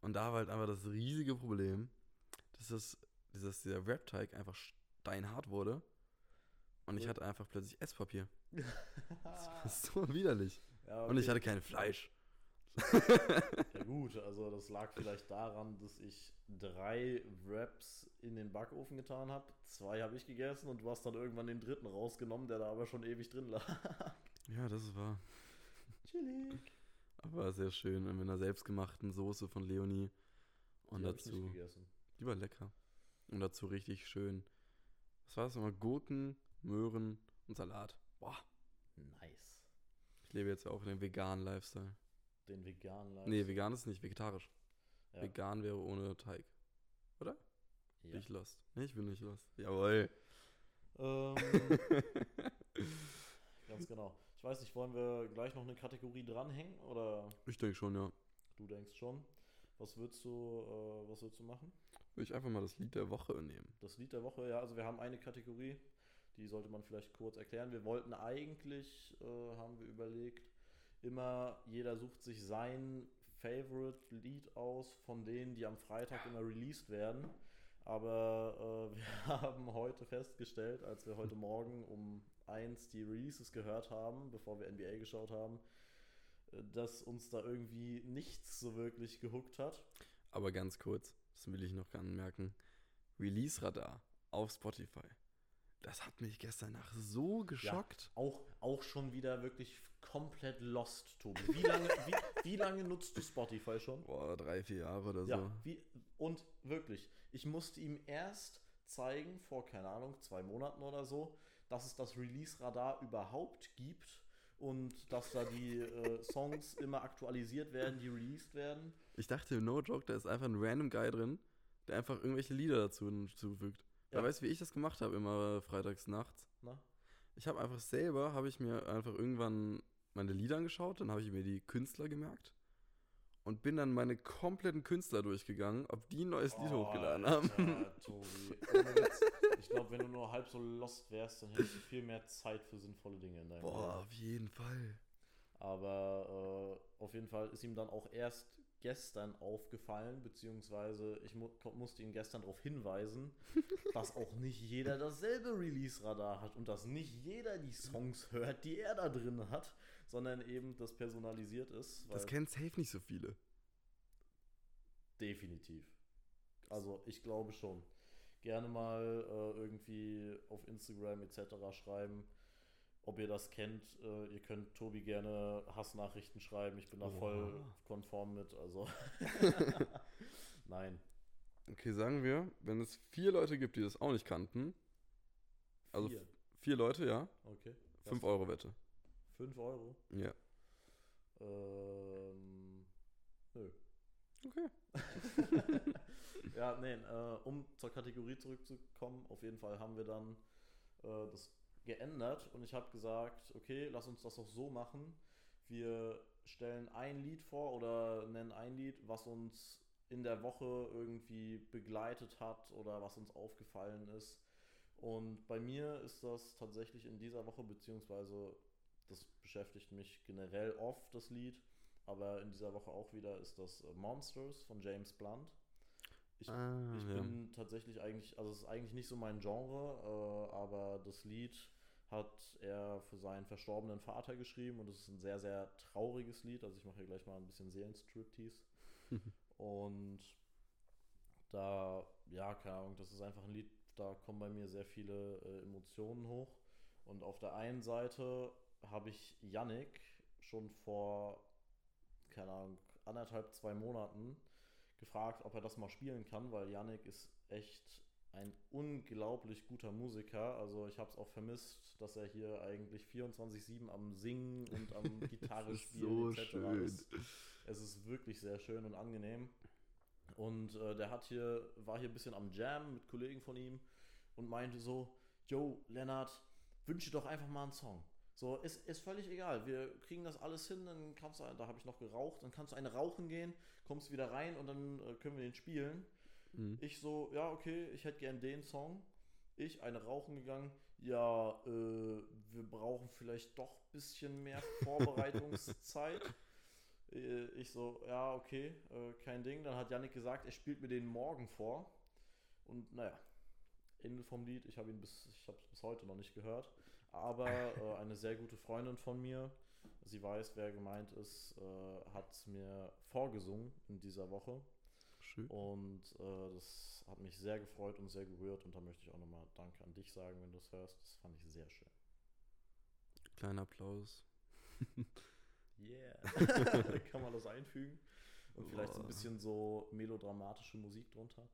Speaker 1: Und da war halt einfach das riesige Problem, dass, das, dass dieser Wrap-Teig einfach steinhart wurde. Und ich hatte einfach plötzlich Esspapier. [LAUGHS] Das war so widerlich.
Speaker 2: Ja,
Speaker 1: Und ich
Speaker 2: okay.
Speaker 1: hatte kein Fleisch.
Speaker 2: Ja gut, also das lag vielleicht daran, dass ich drei Wraps in den Backofen getan habe. Zwei habe ich gegessen und du hast dann irgendwann den dritten rausgenommen, der da aber schon ewig drin lag.
Speaker 1: Ja, das war
Speaker 2: Chillig.
Speaker 1: aber sehr schön. Mit einer selbstgemachten Soße von Leonie. Und
Speaker 2: Die
Speaker 1: dazu.
Speaker 2: nicht gegessen.
Speaker 1: Die war lecker. Und dazu richtig schön. Was war das nochmal? Gurken, Möhren und Salat. Boah.
Speaker 2: Nice.
Speaker 1: Ich lebe jetzt auch in dem veganen Lifestyle.
Speaker 2: Den veganen Lifestyle.
Speaker 1: Nee, vegan ist nicht, vegetarisch.
Speaker 2: Ja.
Speaker 1: Vegan wäre ohne Teig.
Speaker 2: Ja.
Speaker 1: Bin ich lost? Nee, ich bin nicht lost. Jawohl.
Speaker 2: Ähm, [LAUGHS] ganz genau. Ich weiß nicht, wollen wir gleich noch eine Kategorie dranhängen oder
Speaker 1: Ich denke schon, ja.
Speaker 2: du denkst schon? Was würdest du, äh, was würdest du machen?
Speaker 1: Will ich einfach mal das Lied der Woche nehmen.
Speaker 2: Das Lied der Woche, ja, also wir haben eine Kategorie, die sollte man vielleicht kurz erklären. Wir wollten eigentlich, äh, haben wir überlegt, immer jeder sucht sich sein Favorite-Lied aus von denen, die am Freitag immer released werden. Aber äh, [LAUGHS] wir haben heute festgestellt, als wir heute Morgen um eins die Releases gehört haben, bevor wir NBA geschaut haben, äh, dass uns da irgendwie nichts so wirklich gehuckt hat.
Speaker 1: Aber ganz kurz, das will ich noch anmerken. Release-Radar auf Spotify. Das hat mich gestern Nacht so geschockt.
Speaker 2: Auch, auch schon wieder wirklich komplett lost, Tobi. Wie lange, wie, wie lange nutzt du Spotify schon?
Speaker 1: Boah, drei, vier Jahre oder so.
Speaker 2: Ja, wie, und wirklich, ich musste ihm erst zeigen, vor, keine Ahnung, zwei Monaten oder so, dass es das Release-Radar überhaupt gibt und dass da die äh, Songs immer aktualisiert werden, die released werden.
Speaker 1: Ich dachte, no joke, da ist einfach ein random Guy drin, der einfach irgendwelche Lieder dazu hinzufügt.
Speaker 2: Ja.
Speaker 1: Ja. Weißt du, wie ich das gemacht habe, immer freitags nachts?
Speaker 2: Na?
Speaker 1: Ich habe einfach selber, habe ich mir einfach irgendwann meine Lieder angeschaut, dann habe ich mir die Künstler gemerkt und bin dann meine kompletten Künstler durchgegangen, ob die ein neues Lied hochgeladen haben.
Speaker 2: Alter, [LAUGHS] Tobi. Ich glaube, wenn du nur halb so lost wärst, dann hättest du viel mehr Zeit für sinnvolle Dinge in deinem
Speaker 1: Boah,
Speaker 2: Leben.
Speaker 1: auf jeden Fall.
Speaker 2: Aber äh, auf jeden Fall ist ihm dann auch erst gestern aufgefallen, beziehungsweise ich mu musste ihn gestern darauf hinweisen, [LAUGHS] dass auch nicht jeder dasselbe Release-Radar hat und dass nicht jeder die Songs hört, die er da drin hat, sondern eben das personalisiert ist.
Speaker 1: Das kennen safe nicht so viele.
Speaker 2: Definitiv. Also ich glaube schon. Gerne mal äh, irgendwie auf Instagram etc. schreiben, ob ihr das kennt. Äh, ihr könnt Tobi gerne Hassnachrichten schreiben. Ich bin da voll
Speaker 1: Oha.
Speaker 2: konform mit. Also [LAUGHS] [LAUGHS] nein.
Speaker 1: Okay, sagen wir, wenn es vier Leute gibt, die das auch nicht kannten, also
Speaker 2: Vier.
Speaker 1: vier Leute, ja,
Speaker 2: Okay.
Speaker 1: 5 Euro Wette.
Speaker 2: 5 Euro.
Speaker 1: Ja.
Speaker 2: Ähm, nö.
Speaker 1: Okay. [LAUGHS]
Speaker 2: ja, nee, äh, um zur Kategorie zurückzukommen, auf jeden Fall haben wir dann äh, das geändert und ich habe gesagt, okay, lass uns das doch so machen. Wir stellen ein Lied vor oder nennen ein Lied, was uns in der Woche irgendwie begleitet hat oder was uns aufgefallen ist. Und bei mir ist das tatsächlich in dieser Woche, beziehungsweise das beschäftigt mich generell oft, das Lied, aber in dieser Woche auch wieder ist das äh, Monsters von James Blunt. Ich,
Speaker 1: ah,
Speaker 2: ich
Speaker 1: ja.
Speaker 2: bin tatsächlich eigentlich, also es ist eigentlich nicht so mein Genre, äh, aber das Lied hat er für seinen verstorbenen Vater geschrieben und es ist ein sehr, sehr trauriges Lied. Also ich mache hier gleich mal ein bisschen Seelenstriptease. [LAUGHS] und da, ja, keine Ahnung, das ist einfach ein Lied, da kommen bei mir sehr viele äh, Emotionen hoch. Und auf der einen Seite habe ich Yannick schon vor, keine Ahnung, anderthalb, zwei Monaten gefragt, ob er das mal spielen kann, weil Yannick ist echt ein unglaublich guter Musiker. Also ich habe es auch vermisst, dass er hier eigentlich 24-7 am Singen und am [LAUGHS] Gitarre spielen
Speaker 1: so
Speaker 2: etc.
Speaker 1: schön.
Speaker 2: ist. Es ist wirklich sehr schön und angenehm. Und äh, der hat hier, war hier ein bisschen am Jam mit Kollegen von ihm und meinte so, Joe, Lennart, wünsche doch einfach mal einen Song. So, ist, ist völlig egal. Wir kriegen das alles hin, dann kannst du, da habe ich noch geraucht, dann kannst du eine rauchen gehen, kommst wieder rein und dann äh, können wir den spielen.
Speaker 1: Mhm.
Speaker 2: Ich so, ja, okay, ich hätte gern den Song. Ich, eine rauchen gegangen. Ja, äh, wir brauchen vielleicht doch ein bisschen mehr [LAUGHS] Vorbereitungszeit. Äh, ich so, ja, okay, äh, kein Ding. Dann hat Yannick gesagt, er spielt mir den morgen vor. Und naja, Ende vom Lied. Ich habe ihn bis, ich habe es bis heute noch nicht gehört. Aber äh, eine sehr gute Freundin von mir, sie weiß, wer gemeint ist, äh, hat es mir vorgesungen in dieser Woche.
Speaker 1: Schön.
Speaker 2: Und äh, das hat mich sehr gefreut und sehr gerührt. Und da möchte ich auch nochmal Danke an dich sagen, wenn du es hörst. Das fand ich sehr schön.
Speaker 1: Kleiner Applaus. [LAUGHS]
Speaker 2: Yeah. [LAUGHS] Kann man das einfügen? Und vielleicht so ein bisschen so melodramatische Musik drunter.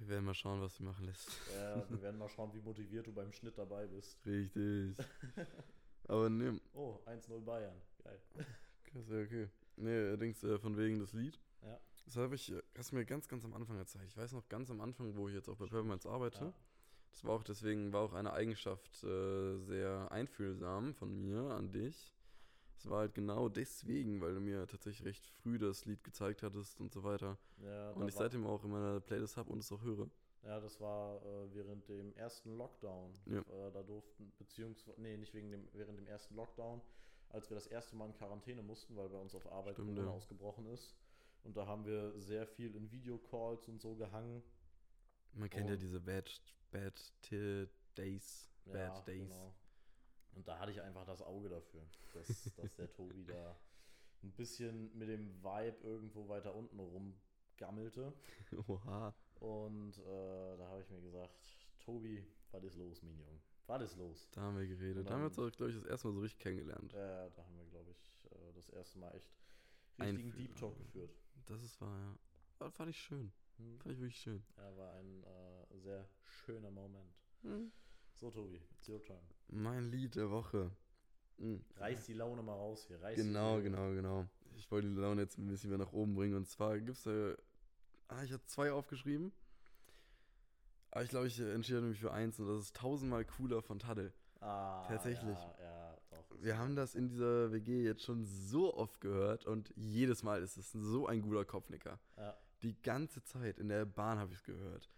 Speaker 1: Wir werden mal schauen, was sie machen lässt.
Speaker 2: Ja, wir [LAUGHS] werden mal schauen, wie motiviert du beim Schnitt dabei bist.
Speaker 1: Richtig. [LAUGHS] Aber ne,
Speaker 2: Oh, 1-0 Bayern. Geil.
Speaker 1: krass, ja, okay. Nee, allerdings äh, von wegen das Lied.
Speaker 2: Ja.
Speaker 1: Das habe ich, äh, hast du mir ganz, ganz am Anfang gezeigt. Ich weiß noch ganz am Anfang, wo ich jetzt auch bei Peppermints arbeite.
Speaker 2: Ja.
Speaker 1: Das war auch deswegen, war auch eine Eigenschaft äh, sehr einfühlsam von mir an dich. Es war halt genau deswegen, weil du mir tatsächlich recht früh das Lied gezeigt hattest und so weiter.
Speaker 2: Ja,
Speaker 1: Und ich seitdem auch in meiner Playlist habe und es auch höre.
Speaker 2: ja, das war äh, während dem ersten Lockdown.
Speaker 1: Ja.
Speaker 2: Äh, da durften, beziehungsweise, nee, nicht wegen dem, während dem ersten Lockdown, als wir das erste Mal in Quarantäne mussten, weil bei uns auf Arbeit
Speaker 1: Stimmt,
Speaker 2: Corona
Speaker 1: ja.
Speaker 2: ausgebrochen ist. Und da haben wir sehr viel in Videocalls und so gehangen.
Speaker 1: Man kennt ja
Speaker 2: Und-
Speaker 1: diese Bad, Bad Days. Bad Days.
Speaker 2: genau. Und da hatte ich einfach das Auge dafür, dass, [LAUGHS] dass der Tobi da ein bisschen mit dem Vibe irgendwo weiter unten rumgammelte.
Speaker 1: Oha.
Speaker 2: Und äh, da habe ich mir gesagt, Tobi, was ist los, mein Junge? Was ist los?
Speaker 1: Da haben wir geredet.
Speaker 2: Und
Speaker 1: Da haben wir uns,
Speaker 2: dann-
Speaker 1: auch, glaube ich, das erste Mal so richtig kennengelernt.
Speaker 2: Äh, da haben wir, glaube ich, äh, das erste Mal echt richtigen. Deep Talk geführt.
Speaker 1: Das ist wahr, ja. Aber fand ich schön.
Speaker 2: Hm.
Speaker 1: Fand ich wirklich schön.
Speaker 2: Ja, war ein äh, sehr schöner Moment.
Speaker 1: Hm.
Speaker 2: So, Tobi, it's your turn.
Speaker 1: Mein Lied der Woche. Hm.
Speaker 2: Reiß die Laune mal raus hier. Reiß
Speaker 1: Genau, genau, genau. Ich wollte die Laune jetzt ein bisschen mehr nach oben bringen. Und zwar gibt es da. Ah, ich habe zwei aufgeschrieben. Aber ich glaube, ich entschiede mich für eins und das ist tausendmal cooler von Taddel.
Speaker 2: Ah,
Speaker 1: Tatsächlich.
Speaker 2: Ja, ja, doch.
Speaker 1: Wir haben das in dieser WG jetzt schon so oft gehört und jedes Mal ist es so ein guter Kopfnicker.
Speaker 2: Ja,
Speaker 1: Die ganze Zeit in der Bahn habe ich es gehört.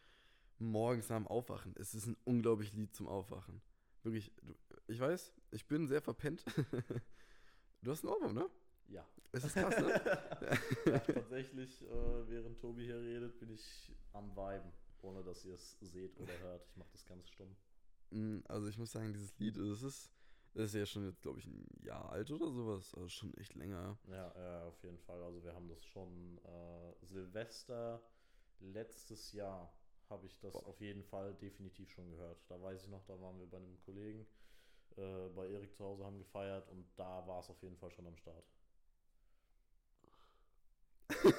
Speaker 1: Morgens nach dem Aufwachen. Es ist ein unglaubliches Lied zum Aufwachen. Wirklich, du, ich weiß, ich bin sehr verpennt. [LAUGHS] du hast einen Ohrwurm, ne?
Speaker 2: Ja.
Speaker 1: Es ist krass, ne? [LAUGHS]
Speaker 2: ja, [LAUGHS] tatsächlich, äh, während Tobi hier redet, bin ich am Viben, ohne dass ihr es seht oder hört. Ich mache das ganz stumm.
Speaker 1: Mm, Also ich muss sagen, dieses Lied, das ist, das ist ja schon jetzt, glaube ich, ein Jahr alt oder sowas. Also schon echt länger.
Speaker 2: Ja, ja, auf jeden Fall. Also wir haben das schon äh, Silvester letztes Jahr habe ich das
Speaker 1: Boah.
Speaker 2: auf jeden Fall definitiv schon gehört. Da weiß ich noch, da waren wir bei einem Kollegen äh, bei Erik zu Hause, haben gefeiert und da war es auf jeden Fall schon am Start. Was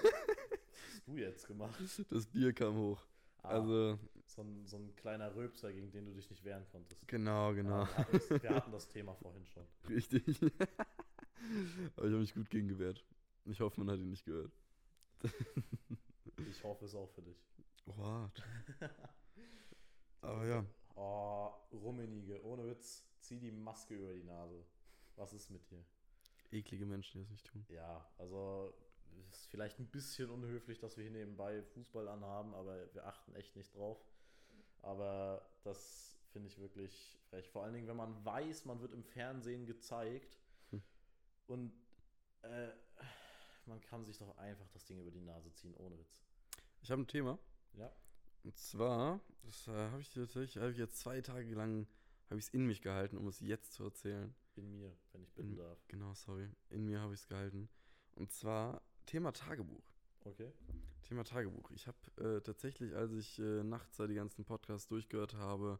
Speaker 2: hast du jetzt gemacht?
Speaker 1: Das Bier kam hoch.
Speaker 2: Ah,
Speaker 1: Also,
Speaker 2: so, ein, so ein kleiner Röpser, gegen den du dich nicht wehren konntest.
Speaker 1: genau, genau.
Speaker 2: Ah, wir, hatten das, wir hatten das Thema vorhin schon. [LAUGHS]
Speaker 1: Richtig. [LAUGHS] Aber ich habe mich gut gegen gewehrt. Ich hoffe, man hat ihn nicht gehört.
Speaker 2: Ich hoffe es auch für dich.
Speaker 1: What? Aber [LAUGHS] ja,
Speaker 2: Oh, Rummenige, ohne Witz, zieh die Maske über die Nase. Was ist mit dir?
Speaker 1: eklige Menschen, die das nicht tun.
Speaker 2: Ja, also ist vielleicht ein bisschen unhöflich, dass wir hier nebenbei Fußball anhaben, aber wir achten echt nicht drauf. Aber das finde ich wirklich frech. Vor allen Dingen, wenn man weiß, man wird im Fernsehen gezeigt
Speaker 1: Hm.
Speaker 2: und äh, man kann sich doch einfach das Ding über die Nase ziehen, ohne Witz.
Speaker 1: Ich habe ein Thema.
Speaker 2: Ja.
Speaker 1: Und zwar, das äh, habe ich tatsächlich, habe ich jetzt zwei Tage lang, habe ich es in mich gehalten, um es jetzt zu erzählen.
Speaker 2: In mir, wenn ich bitten
Speaker 1: In-
Speaker 2: darf.
Speaker 1: Genau, sorry. In mir habe ich es gehalten. Und zwar Thema Tagebuch.
Speaker 2: Okay.
Speaker 1: Thema Tagebuch. Ich habe äh, tatsächlich, als ich äh, nachts die ganzen Podcasts durchgehört habe,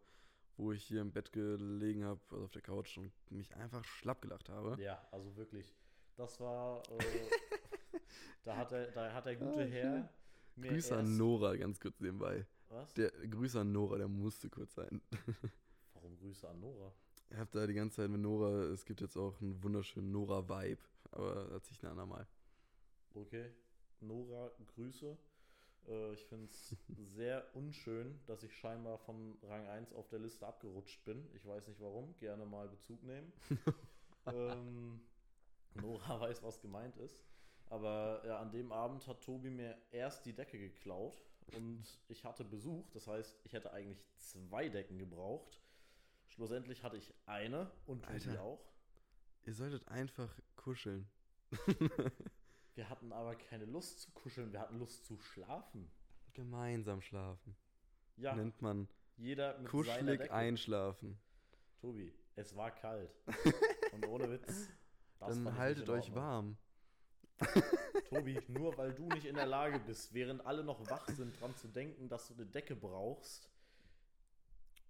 Speaker 1: wo ich hier im Bett gelegen habe, also auf der Couch und mich einfach schlapp gelacht habe.
Speaker 2: Ja, also wirklich. Das war. Äh, [LAUGHS] da, hat der, da hat der gute
Speaker 1: Ah,
Speaker 2: Herr.
Speaker 1: Grüße an Nora ganz kurz nebenbei.
Speaker 2: Was?
Speaker 1: Der Grüße an Nora, der musste kurz sein. [LAUGHS]
Speaker 2: Warum Grüße an Nora?
Speaker 1: Ich habe da die ganze Zeit mit Nora, es gibt jetzt auch einen wunderschönen Nora-Vibe, aber erzähl ich ein andermal.
Speaker 2: Okay. Nora, Grüße. Äh, ich finde es [LAUGHS] sehr unschön, dass ich scheinbar von Rang 1 auf der Liste abgerutscht bin. Ich weiß nicht warum. Gerne mal Bezug nehmen. [LAUGHS] ähm, Nora weiß, was gemeint ist. Aber ja, an dem Abend hat Tobi mir erst die Decke geklaut und ich hatte Besuch. Das heißt, ich hätte eigentlich zwei Decken gebraucht. Schlussendlich hatte ich eine und Tobi
Speaker 1: Alter.
Speaker 2: auch.
Speaker 1: Ihr solltet einfach kuscheln. [LAUGHS]
Speaker 2: Wir hatten aber keine Lust zu kuscheln, wir hatten Lust zu schlafen.
Speaker 1: Gemeinsam schlafen.
Speaker 2: Ja,
Speaker 1: Nennt man
Speaker 2: jeder mit seiner
Speaker 1: kuschelig
Speaker 2: Decke.
Speaker 1: einschlafen.
Speaker 2: Tobi, es war kalt. [LAUGHS] Und ohne Witz. das
Speaker 1: Dann haltet euch warm. [LAUGHS]
Speaker 2: Tobi, nur weil du nicht in der Lage bist, während alle noch wach sind, dran zu denken, dass du eine Decke brauchst.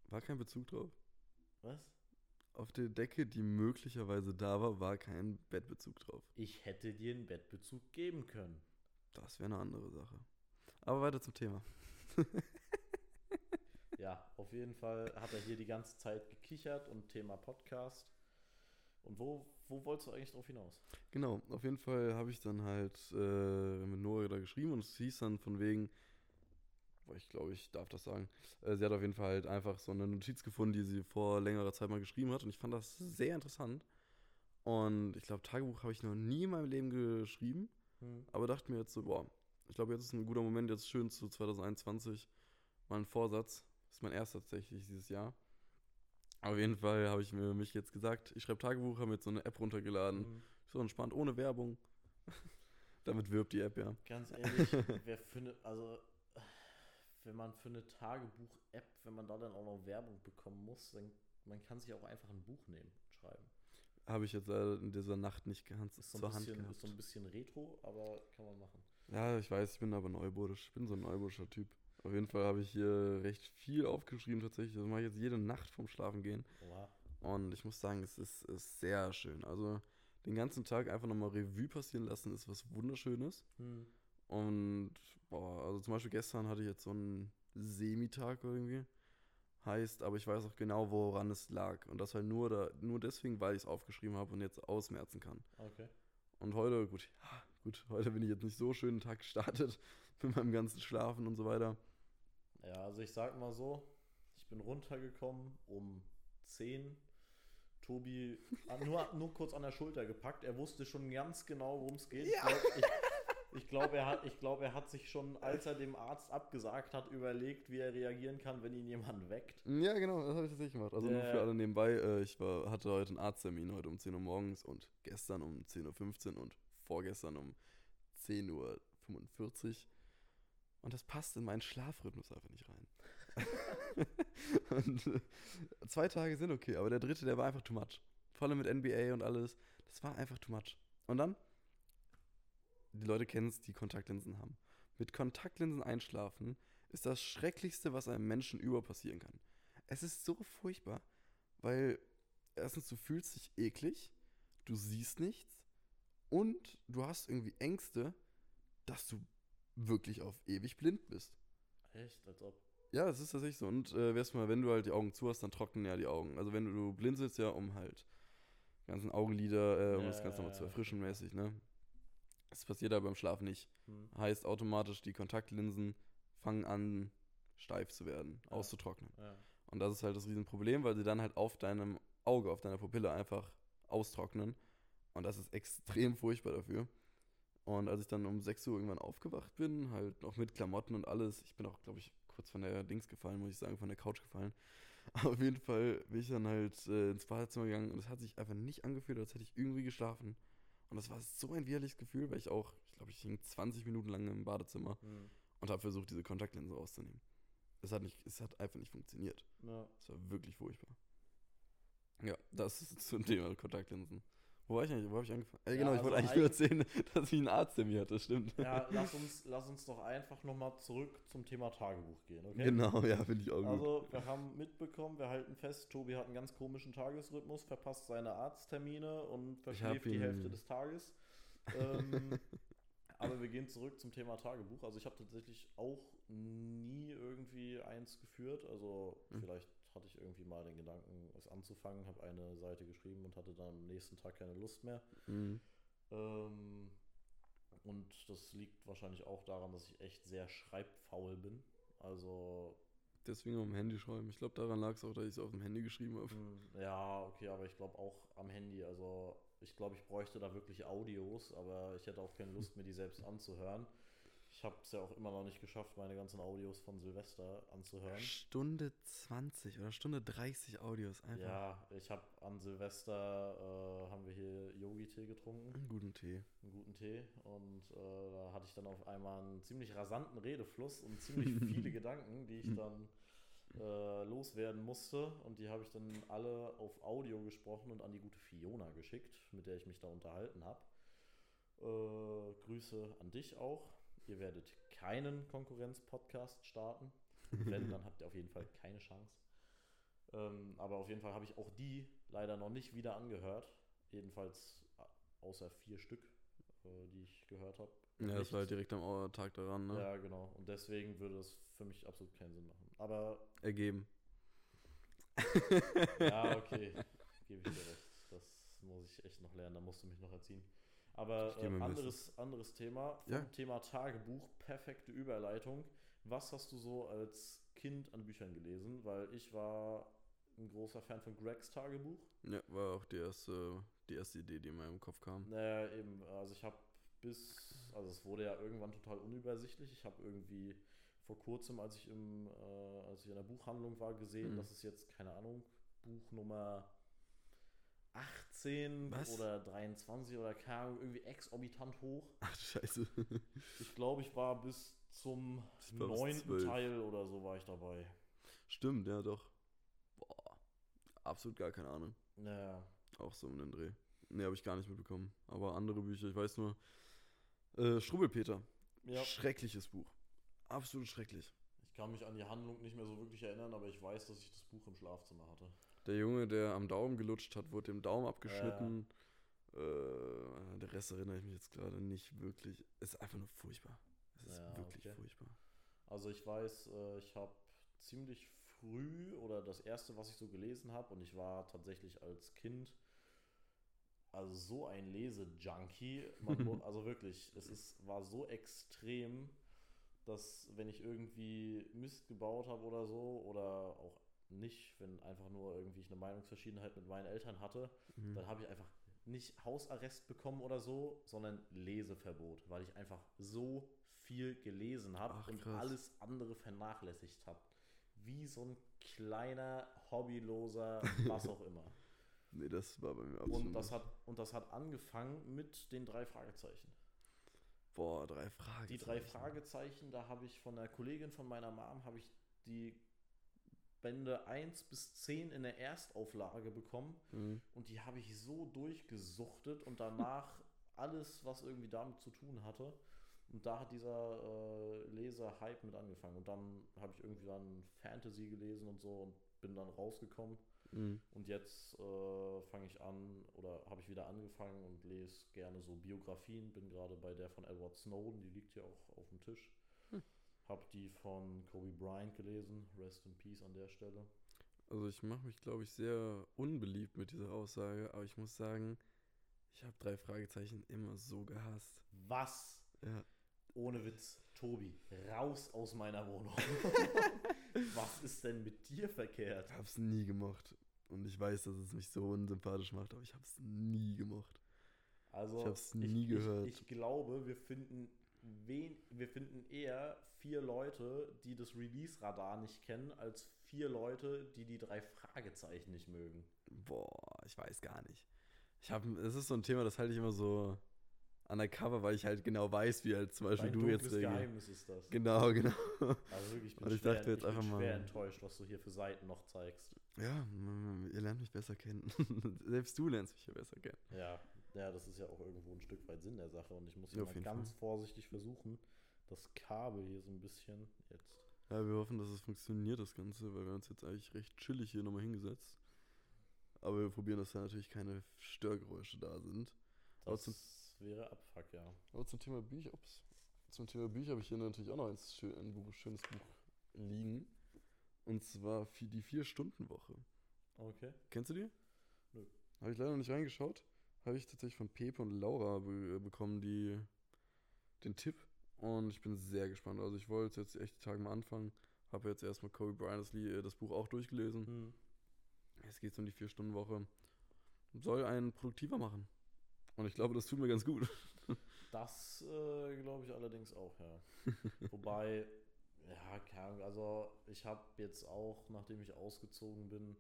Speaker 1: War kein Bezug drauf.
Speaker 2: Was?
Speaker 1: Auf der Decke, die möglicherweise da war, war kein Bettbezug drauf.
Speaker 2: Ich hätte dir einen Bettbezug geben können.
Speaker 1: Das wäre eine andere Sache. Aber weiter zum Thema. [LAUGHS]
Speaker 2: Ja, auf jeden Fall hat er hier die ganze Zeit gekichert und Thema Podcast. Und wo, wo wolltest du eigentlich drauf hinaus?
Speaker 1: Genau, auf jeden Fall habe ich dann halt äh, mit Nora da geschrieben und es hieß dann von wegen, ich glaube, ich darf das sagen, äh, sie hat auf jeden Fall halt einfach so eine Notiz gefunden, die sie vor längerer Zeit mal geschrieben hat und ich fand das sehr interessant. Und ich glaube, Tagebuch habe ich noch nie in meinem Leben geschrieben,
Speaker 2: Hm.
Speaker 1: aber dachte mir jetzt so, boah, ich glaube, jetzt ist ein guter Moment, jetzt schön zu 2021 mal ein Vorsatz. Ist mein erster tatsächlich dieses Jahr. Auf jeden Fall habe ich mir mich jetzt gesagt, ich schreibe Tagebuch, habe mir jetzt so eine App runtergeladen.
Speaker 2: Hm.
Speaker 1: So entspannt, ohne Werbung. [LAUGHS] Damit wirbt die App, ja.
Speaker 2: Ganz ehrlich, [LAUGHS] wer findet, also wenn man für eine Tagebuch-App, wenn man da dann auch noch Werbung bekommen muss, dann man kann sich auch einfach ein Buch nehmen und schreiben.
Speaker 1: Habe ich jetzt leider in dieser Nacht nicht ganz
Speaker 2: Ist so,
Speaker 1: zur
Speaker 2: ein
Speaker 1: Hand
Speaker 2: bisschen,
Speaker 1: gehabt.
Speaker 2: ist so ein bisschen retro, aber kann man machen.
Speaker 1: Ja, ich weiß, ich bin aber neuburdisch. Ich bin so ein neuburdischer Typ. Auf jeden Fall habe ich hier recht viel aufgeschrieben tatsächlich. Das mache ich jetzt jede Nacht vorm Schlafen gehen.
Speaker 2: Oha.
Speaker 1: Und ich muss sagen, es ist, ist sehr schön. Also den ganzen Tag einfach nochmal Revue passieren lassen, ist was Wunderschönes.
Speaker 2: Hm.
Speaker 1: Und, boah, also zum Beispiel gestern hatte ich jetzt so einen Semitag irgendwie. Heißt, aber ich weiß auch genau, woran es lag. Und das halt nur, da, nur deswegen, weil ich es aufgeschrieben habe und jetzt ausmerzen kann.
Speaker 2: Okay.
Speaker 1: Und heute, gut, ja, gut, heute bin ich jetzt nicht so schön den Tag gestartet [LAUGHS] mit meinem ganzen Schlafen und so weiter.
Speaker 2: Ja, also ich sag mal so, ich bin runtergekommen um 10. Tobi nur, nur kurz an der Schulter gepackt. Er wusste schon ganz genau, worum es geht.
Speaker 1: Ja.
Speaker 2: Ich glaube, ich, ich glaub, er, hat- ich glaub, er hat sich schon, als er dem Arzt abgesagt hat, überlegt, wie er reagieren kann, wenn ihn jemand weckt.
Speaker 1: Ja, genau, das habe ich tatsächlich gemacht. Also nur für alle nebenbei, äh, ich war, hatte heute einen Arzttermin heute um 10 Uhr morgens und gestern um 10.15 Uhr und vorgestern um 10.45 Uhr. Und das passt in meinen Schlafrhythmus einfach nicht rein. [LAUGHS] und äh, zwei Tage sind okay, aber der dritte, der war einfach too much. Vor allem mit NBA und alles. Das war einfach too much. Und dann, die Leute kennen es, die Kontaktlinsen haben. Mit Kontaktlinsen einschlafen ist das Schrecklichste, was einem Menschen über passieren kann. Es ist so furchtbar, weil erstens, du fühlst dich eklig, du siehst nichts und du hast irgendwie Ängste, dass du wirklich auf ewig blind bist.
Speaker 2: Echt? Als ob.
Speaker 1: Ja, das ist tatsächlich so. Und äh, erstmal, wenn du halt die Augen zu hast, dann trocknen ja die Augen. Also wenn du, du blinzelst ja, um halt die ganzen Augenlider, äh, um
Speaker 2: Ja,
Speaker 1: das Ganze nochmal
Speaker 2: ja,
Speaker 1: zu
Speaker 2: ja.
Speaker 1: erfrischen mäßig, ne? Das passiert aber beim Schlafen nicht.
Speaker 2: Hm.
Speaker 1: Heißt automatisch, die Kontaktlinsen fangen an, steif zu werden,
Speaker 2: Ja.
Speaker 1: auszutrocknen.
Speaker 2: Ja.
Speaker 1: Und das ist halt das Riesenproblem, weil sie dann halt auf deinem Auge, auf deiner Pupille einfach austrocknen. Und das ist extrem furchtbar dafür. Und als ich dann um 6 Uhr irgendwann aufgewacht bin, halt noch mit Klamotten und alles, ich bin auch, glaube ich, kurz von der Dings gefallen, muss ich sagen, von der Couch gefallen. Aber [LAUGHS] auf jeden Fall bin ich dann halt äh, ins Badezimmer gegangen und es hat sich einfach nicht angefühlt, als hätte ich irgendwie geschlafen. Und das war so ein widerliches Gefühl, weil ich auch, ich glaube, ich hing 20 Minuten lang im Badezimmer
Speaker 2: Hm.
Speaker 1: und habe versucht, diese Kontaktlinse rauszunehmen. Es hat, nicht, es hat einfach nicht funktioniert.
Speaker 2: Ja.
Speaker 1: Es war wirklich furchtbar. Ja, das [LAUGHS] ist zum Thema Kontaktlinsen. Wo war ich eigentlich? Wo habe ich angefangen? Äh,
Speaker 2: Ja,
Speaker 1: genau, ich
Speaker 2: also
Speaker 1: wollte eigentlich nur erzählen, [LAUGHS] dass ich einen Arzt in mir hatte, stimmt.
Speaker 2: Ja, lass uns, lass uns doch einfach nochmal zurück zum Thema Tagebuch gehen, okay?
Speaker 1: Genau, ja, finde ich auch gut.
Speaker 2: Also, wir haben mitbekommen, wir halten fest, Tobi hat einen ganz komischen Tagesrhythmus, verpasst seine Arzttermine und verschläft die Hälfte des Tages. Ähm, [LAUGHS] aber wir gehen zurück zum Thema Tagebuch. Also, ich habe tatsächlich auch nie irgendwie eins geführt. Also,
Speaker 1: Mhm.
Speaker 2: vielleicht hatte ich irgendwie mal den Gedanken, es anzufangen, habe eine Seite geschrieben und hatte dann am nächsten Tag keine Lust mehr.
Speaker 1: Mhm.
Speaker 2: Ähm, und das liegt wahrscheinlich auch daran, dass ich echt sehr schreibfaul bin. Also,
Speaker 1: Deswegen auf dem Handy schreiben. Ich glaube, daran lag es auch, dass ich es auf dem Handy geschrieben habe.
Speaker 2: hm, ja, okay, aber ich glaube auch am Handy. Also, ich glaube, ich bräuchte da wirklich Audios, aber ich hätte auch keine Lust, mir die selbst anzuhören. Ich habe es ja auch immer noch nicht geschafft, meine ganzen Audios von Silvester anzuhören.
Speaker 1: Stunde 20 oder Stunde 30 Audios einfach.
Speaker 2: Ja, ich habe an Silvester, äh, haben wir hier Yogi-Tee getrunken.
Speaker 1: Einen guten Tee.
Speaker 2: einen guten Tee und äh, da hatte ich dann auf einmal einen ziemlich rasanten Redefluss und ziemlich [LAUGHS] viele Gedanken, die ich dann äh, loswerden musste und die habe ich dann alle auf Audio gesprochen und an die gute Fiona geschickt, mit der ich mich da unterhalten habe. Äh, Grüße an dich auch. Ihr werdet keinen Konkurrenz-Podcast starten. Wenn, dann habt ihr auf jeden Fall keine Chance. Ähm, aber auf jeden Fall habe ich auch die leider noch nicht wieder angehört. Jedenfalls äh, außer vier Stück, äh, die ich gehört habe.
Speaker 1: Ja, das war halt direkt am Tag daran, ne?
Speaker 2: Ja, genau. Und deswegen würde es für mich absolut keinen Sinn machen. Aber
Speaker 1: Ergeben.
Speaker 2: ja, okay, gebe ich dir recht. Das muss ich echt noch lernen. Da musst du mich noch erziehen. Aber äh, anderes, anderes Thema. Vom
Speaker 1: Ja.
Speaker 2: Thema Tagebuch, perfekte Überleitung. Was hast du so als Kind an Büchern gelesen? Weil ich war ein großer Fan von Gregs Tagebuch.
Speaker 1: Ja, war auch die erste, die erste Idee, die in meinem Kopf kam.
Speaker 2: Naja, eben, also ich habe bis, also es wurde ja irgendwann total unübersichtlich. Ich habe irgendwie vor kurzem, als ich im, äh, als ich in der Buchhandlung war, gesehen,
Speaker 1: Mhm.
Speaker 2: dass es jetzt, keine Ahnung, Buch Nummer 18
Speaker 1: Was?
Speaker 2: oder 23 oder keine Ahnung, irgendwie exorbitant hoch.
Speaker 1: Ach Scheiße.
Speaker 2: Ich glaube, ich war bis zum neunten
Speaker 1: 12.
Speaker 2: Teil oder so war ich dabei.
Speaker 1: Stimmt, ja doch. Boah. Absolut gar keine Ahnung.
Speaker 2: Naja,
Speaker 1: Auch so um den Dreh. Nee, habe ich gar nicht mitbekommen. Aber andere Bücher, ich weiß nur. Äh, Strubbelpeter.
Speaker 2: ja.
Speaker 1: Schreckliches Buch. Absolut schrecklich.
Speaker 2: Ich kann mich an die Handlung nicht mehr so wirklich erinnern, aber ich weiß, dass ich das Buch im Schlafzimmer hatte.
Speaker 1: Der Junge, der am Daumen gelutscht hat, wurde dem Daumen abgeschnitten. Äh, der Rest erinnere ich mich jetzt gerade nicht wirklich. Es ist einfach nur furchtbar. Es ist
Speaker 2: Ja,
Speaker 1: wirklich
Speaker 2: okay.
Speaker 1: furchtbar.
Speaker 2: Also ich weiß, äh, ich habe ziemlich früh oder das erste, was ich so gelesen habe, und ich war tatsächlich als Kind also so ein Lese-Junkie. [LAUGHS] Also wirklich, es ist, war so extrem, dass wenn ich irgendwie Mist gebaut habe oder so, oder auch nicht, wenn einfach nur irgendwie ich eine Meinungsverschiedenheit mit meinen Eltern hatte,
Speaker 1: Mhm.
Speaker 2: dann habe ich einfach nicht Hausarrest bekommen oder so, sondern Leseverbot, weil ich einfach so viel gelesen habe und
Speaker 1: krass.
Speaker 2: alles andere vernachlässigt habe. Wie so ein kleiner, hobbyloser, was auch immer. [LAUGHS]
Speaker 1: Nee, das war bei mir absolut
Speaker 2: Und das, hat, und das hat angefangen mit den drei Fragezeichen.
Speaker 1: Boah, drei Fragen.
Speaker 2: Die drei Fragezeichen, da habe ich von einer Kollegin von meiner Mom, habe ich die Bände 1 bis 10 in der Erstauflage bekommen.
Speaker 1: Mhm.
Speaker 2: Und die habe ich so durchgesuchtet und danach [LAUGHS] alles, was irgendwie damit zu tun hatte. Und da hat dieser äh, Leser-Hype mit angefangen. Und dann habe ich irgendwie dann Fantasy gelesen und so und bin dann rausgekommen.
Speaker 1: Mhm.
Speaker 2: Und jetzt äh, fange ich an oder habe ich wieder angefangen und lese gerne so Biografien. Bin gerade bei der von Edward Snowden, die liegt hier auch auf dem Tisch. Habe die von Kobe Bryant gelesen. Rest in Peace an der Stelle.
Speaker 1: Also ich mache mich, glaube ich, sehr unbeliebt mit dieser Aussage, aber ich muss sagen, ich habe drei Fragezeichen immer so gehasst.
Speaker 2: Was?
Speaker 1: Ja.
Speaker 2: Ohne Witz, Tobi, raus aus meiner Wohnung. [LAUGHS] [LAUGHS] Was ist denn mit dir verkehrt?
Speaker 1: Ich hab's nie gemocht. Und ich weiß, dass es mich so unsympathisch macht, aber ich hab's nie gemocht.
Speaker 2: Also,
Speaker 1: Ich hab's nie gehört.
Speaker 2: Ich, ich glaube, wir finden, wen, wir finden eher vier Leute, die das Release-Radar nicht kennen, als vier Leute, die die drei Fragezeichen nicht mögen.
Speaker 1: Boah, ich weiß gar nicht. Ich habe, es ist so ein Thema, das halte ich immer so undercover, weil ich halt genau weiß, wie halt zum Beispiel
Speaker 2: Dein
Speaker 1: du jetzt.
Speaker 2: Geheimnis ist das.
Speaker 1: Genau, genau.
Speaker 2: Also wirklich, ich bin,
Speaker 1: Und ich
Speaker 2: schwer,
Speaker 1: dachte jetzt
Speaker 2: ich bin
Speaker 1: einfach mal-
Speaker 2: schwer enttäuscht, was du hier für Seiten noch zeigst.
Speaker 1: Ja, ihr lernt mich besser kennen. [LAUGHS] Selbst du lernst mich ja besser kennen.
Speaker 2: Ja, ja, das ist ja auch irgendwo ein Stück weit Sinn der Sache. Und ich muss
Speaker 1: Ja,
Speaker 2: hier
Speaker 1: auf
Speaker 2: mal
Speaker 1: jeden
Speaker 2: ganz
Speaker 1: Fall.
Speaker 2: vorsichtig versuchen, das Kabel hier so ein bisschen jetzt.
Speaker 1: Ja, wir hoffen, dass es funktioniert, das Ganze, weil wir uns jetzt eigentlich recht chillig hier nochmal hingesetzt. Aber wir probieren, dass da natürlich keine Störgeräusche da sind.
Speaker 2: Das
Speaker 1: zum-
Speaker 2: wäre Abfuck, ja.
Speaker 1: Aber zum Thema Bücher, ups, zum Thema Bücher habe ich hier natürlich auch noch ein, schön, ein Buch, schönes Buch liegen. Und zwar die Vier-Stunden-Woche.
Speaker 2: Okay.
Speaker 1: Kennst du die?
Speaker 2: Nö.
Speaker 1: Habe ich leider noch nicht reingeschaut. Habe ich tatsächlich von Pepe und Laura be bekommen, die den Tipp. Und ich bin sehr gespannt. Also ich wollte jetzt echt die Tage mal anfangen. Habe jetzt erstmal Kobe Bryant das, Lie- das Buch auch durchgelesen.
Speaker 2: Hm.
Speaker 1: Es geht um die Vier-Stunden-Woche. Soll einen produktiver machen. Und ich glaube, das tut mir ganz gut. [LAUGHS]
Speaker 2: Das äh, glaube ich allerdings auch, ja. [LAUGHS] Wobei, ja, keine Ahnung, also ich habe jetzt auch, nachdem ich ausgezogen bin,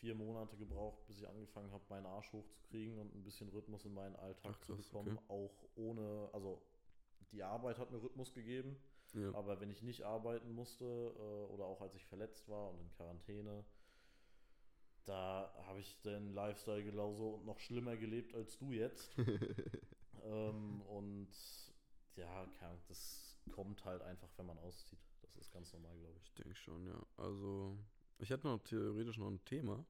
Speaker 2: vier Monate gebraucht, bis ich angefangen habe, meinen Arsch hochzukriegen und ein bisschen Rhythmus in meinen Alltag
Speaker 1: Ach,
Speaker 2: zu
Speaker 1: krass,
Speaker 2: bekommen.
Speaker 1: okay.
Speaker 2: Auch ohne, also die Arbeit hat mir Rhythmus gegeben,
Speaker 1: Ja.
Speaker 2: aber wenn ich nicht arbeiten musste äh, oder auch als ich verletzt war und in Quarantäne, da habe ich den Lifestyle genauso und noch schlimmer gelebt als du jetzt. [LAUGHS] ähm, und ja, das kommt halt einfach, wenn man auszieht. Das ist ganz normal, glaube ich.
Speaker 1: Ich denke schon, ja. Also, ich hätte noch theoretisch noch ein Thema.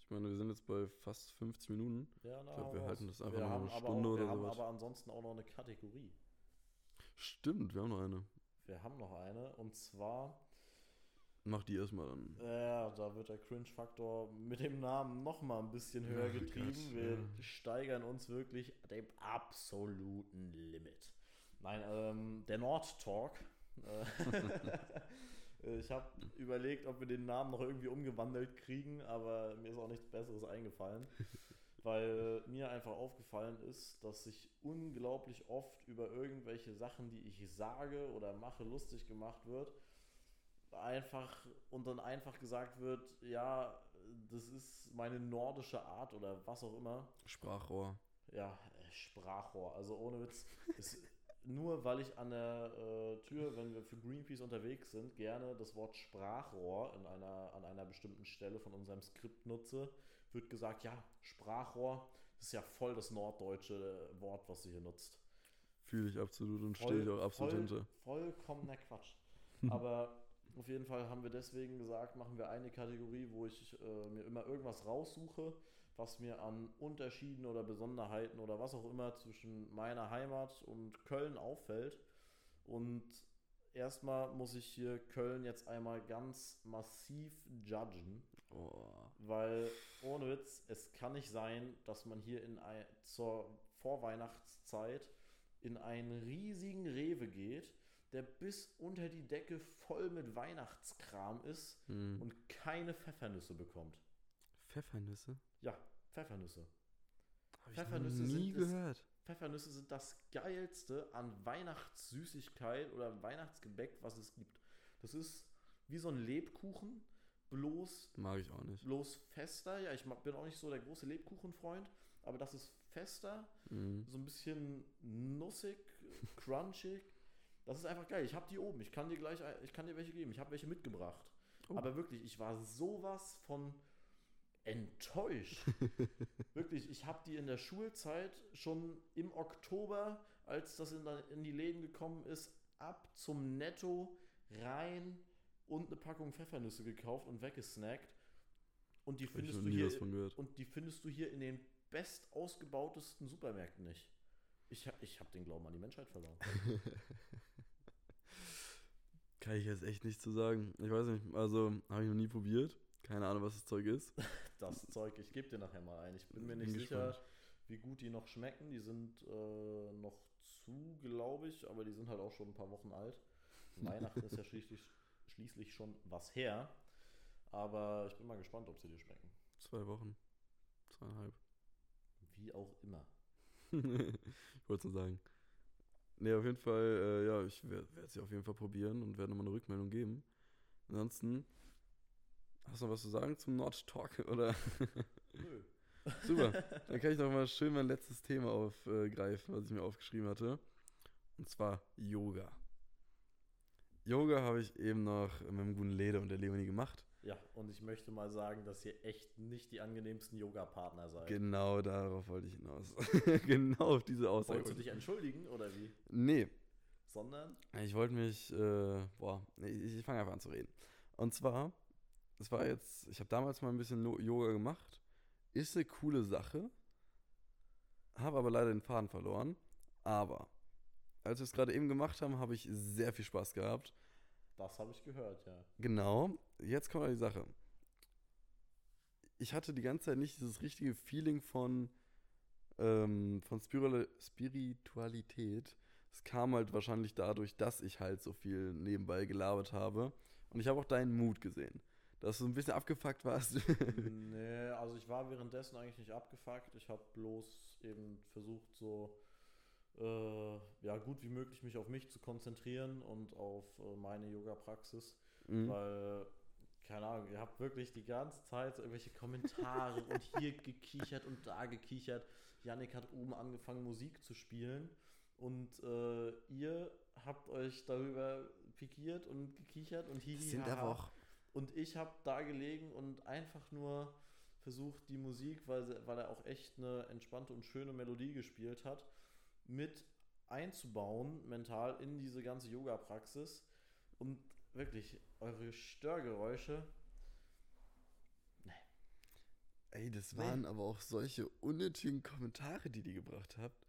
Speaker 1: Ich meine, wir sind jetzt bei fast 50 Minuten.
Speaker 2: Ja, na,
Speaker 1: Ich glaub,
Speaker 2: hau
Speaker 1: wir halten das einfach
Speaker 2: wir
Speaker 1: noch eine Stunde
Speaker 2: auch, wir
Speaker 1: oder
Speaker 2: haben
Speaker 1: sowas.
Speaker 2: aber ansonsten auch noch eine Kategorie.
Speaker 1: Stimmt, wir haben noch eine.
Speaker 2: Wir haben noch eine und zwar,
Speaker 1: Mach die erstmal dann.
Speaker 2: ja, da wird der Cringe-Faktor mit dem Namen noch mal ein bisschen höher
Speaker 1: Ach
Speaker 2: getrieben.
Speaker 1: Gott,
Speaker 2: wir
Speaker 1: ja.
Speaker 2: steigern uns wirklich dem absoluten Limit. Nein, ähm, der Nord Talk. Äh, [LAUGHS] [LAUGHS] ich habe überlegt, ob wir den Namen noch irgendwie umgewandelt kriegen, aber mir ist auch nichts Besseres eingefallen. [LAUGHS] Weil mir einfach aufgefallen ist, dass sich unglaublich oft über irgendwelche Sachen, die ich sage oder mache, lustig gemacht wird. Einfach und dann einfach gesagt wird, ja, das ist meine nordische Art oder was auch immer.
Speaker 1: Sprachrohr.
Speaker 2: Ja, äh, Sprachrohr. Also ohne Witz. Es, nur weil ich an der äh, Tür, wenn wir für Greenpeace unterwegs sind, gerne das Wort Sprachrohr in einer, an einer bestimmten Stelle von unserem Skript nutze, wird gesagt, ja, Sprachrohr das ist ja voll das norddeutsche Wort, was sie hier nutzt.
Speaker 1: Fühle ich absolut und
Speaker 2: Voll-
Speaker 1: stehe ich auch absolut
Speaker 2: voll,
Speaker 1: hinter.
Speaker 2: Vollkommener [LAUGHS] Quatsch. Aber auf jeden Fall haben wir deswegen gesagt, machen wir eine Kategorie, wo ich äh, mir immer irgendwas raussuche, was mir an Unterschieden oder Besonderheiten oder was auch immer zwischen meiner Heimat und Köln auffällt. Und erstmal muss ich hier Köln jetzt einmal ganz massiv judgen.
Speaker 1: Oh.
Speaker 2: Weil, ohne Witz, es kann nicht sein, dass man hier in ein, zur Vorweihnachtszeit in einen riesigen Rewe geht, der bis unter die Decke voll mit Weihnachtskram ist
Speaker 1: Hm.
Speaker 2: und keine Pfeffernüsse bekommt.
Speaker 1: Pfeffernüsse?
Speaker 2: Ja, Pfeffernüsse.
Speaker 1: Habe
Speaker 2: Pfeffernüsse
Speaker 1: ich noch nie
Speaker 2: sind das-
Speaker 1: gehört.
Speaker 2: Pfeffernüsse sind das geilste an Weihnachtssüßigkeit oder Weihnachtsgebäck, was es gibt. Das ist wie so ein Lebkuchen, bloß,
Speaker 1: Mag ich auch nicht.
Speaker 2: bloß fester. Ja, ich bin auch nicht so der große Lebkuchenfreund, aber das ist fester,
Speaker 1: Mhm.
Speaker 2: so ein bisschen nussig, [LAUGHS] crunchig. Das ist einfach geil. Ich habe die oben. Ich kann dir gleich, ich kann dir welche geben. Ich habe welche mitgebracht.
Speaker 1: Oh.
Speaker 2: Aber wirklich, ich war sowas von enttäuscht. [LAUGHS] wirklich, ich habe die in der Schulzeit schon im Oktober, als das in, in die Läden gekommen ist, ab zum Netto rein und eine Packung Pfeffernüsse gekauft und weggesnackt. Und die findest du hier und die findest du hier in den best ausgebautesten Supermärkten nicht. Ich, ich habe den Glauben an die Menschheit verloren. [LAUGHS]
Speaker 1: Kann ich jetzt echt nicht zu sagen. Ich weiß nicht, also habe ich noch nie probiert. Keine Ahnung, was das Zeug ist. [LAUGHS]
Speaker 2: Das Zeug, ich gebe dir nachher mal ein. Ich bin mir
Speaker 1: Bin
Speaker 2: nicht sicher,
Speaker 1: gespannt.
Speaker 2: wie gut die noch schmecken. Die sind äh, noch zu, glaube ich, aber die sind halt auch schon ein paar Wochen alt. [LAUGHS] Weihnachten ist ja schließlich, schließlich schon was her. Aber ich bin mal gespannt, ob sie dir schmecken.
Speaker 1: Zwei Wochen. Zweieinhalb.
Speaker 2: Wie auch immer. [LAUGHS]
Speaker 1: ich wollte es nur sagen. Nee, auf jeden Fall, äh, ja, ich werde sie auf jeden Fall probieren und werde nochmal eine Rückmeldung geben. Ansonsten, hast du noch was zu sagen zum Nord Talk? [LAUGHS] Oder?
Speaker 2: Nö. [LAUGHS]
Speaker 1: Super, [LAUGHS] dann kann ich doch mal schön mein letztes Thema aufgreifen, was ich mir aufgeschrieben hatte. Und zwar Yoga. Yoga habe ich eben noch mit dem guten Leder und der Leonie gemacht.
Speaker 2: Ja, und ich möchte mal sagen, dass ihr echt nicht die angenehmsten Yoga-Partner seid.
Speaker 1: Genau darauf wollte ich hinaus. genau auf diese Aussage.
Speaker 2: Wolltest du dich entschuldigen oder wie?
Speaker 1: Nee,
Speaker 2: Sondern?
Speaker 1: Ich wollte mich, äh, boah, ich, ich fange einfach an zu reden. Und zwar, es war jetzt, ich habe damals mal ein bisschen Yoga gemacht. Ist eine coole Sache. Habe aber leider den Faden verloren. Aber, als wir es gerade eben gemacht haben, habe ich sehr viel Spaß gehabt.
Speaker 2: Das habe ich gehört, ja.
Speaker 1: Genau, jetzt kommt die Sache. Ich hatte die ganze Zeit nicht dieses richtige Feeling von, ähm, von Spiritual- Spiritualität. Es kam halt wahrscheinlich dadurch, dass ich halt so viel nebenbei gelabert habe. Und ich habe auch deinen Mut gesehen. Dass du ein bisschen abgefuckt warst. [LAUGHS]
Speaker 2: nee, also ich war währenddessen eigentlich nicht abgefuckt. Ich habe bloß eben versucht, so äh, ja, gut wie möglich mich auf mich zu konzentrieren und auf äh, meine Yoga-Praxis.
Speaker 1: Mhm.
Speaker 2: Weil, keine Ahnung, ihr habt wirklich die ganze Zeit so irgendwelche Kommentare und hier [LAUGHS] gekichert und da gekichert. Yannick hat oben angefangen, Musik zu spielen. Und äh, ihr habt euch darüber pikiert und gekichert und hihi.
Speaker 1: sind
Speaker 2: haha.
Speaker 1: aber auch.
Speaker 2: Und ich habe da gelegen und einfach nur versucht, die Musik, weil, weil er auch echt eine entspannte und schöne Melodie gespielt hat, mit einzubauen, mental in diese ganze Yoga-Praxis. Und wirklich, eure Störgeräusche,
Speaker 1: Ey, das
Speaker 2: Nee.
Speaker 1: waren aber auch solche unnötigen Kommentare, die die gebracht habt.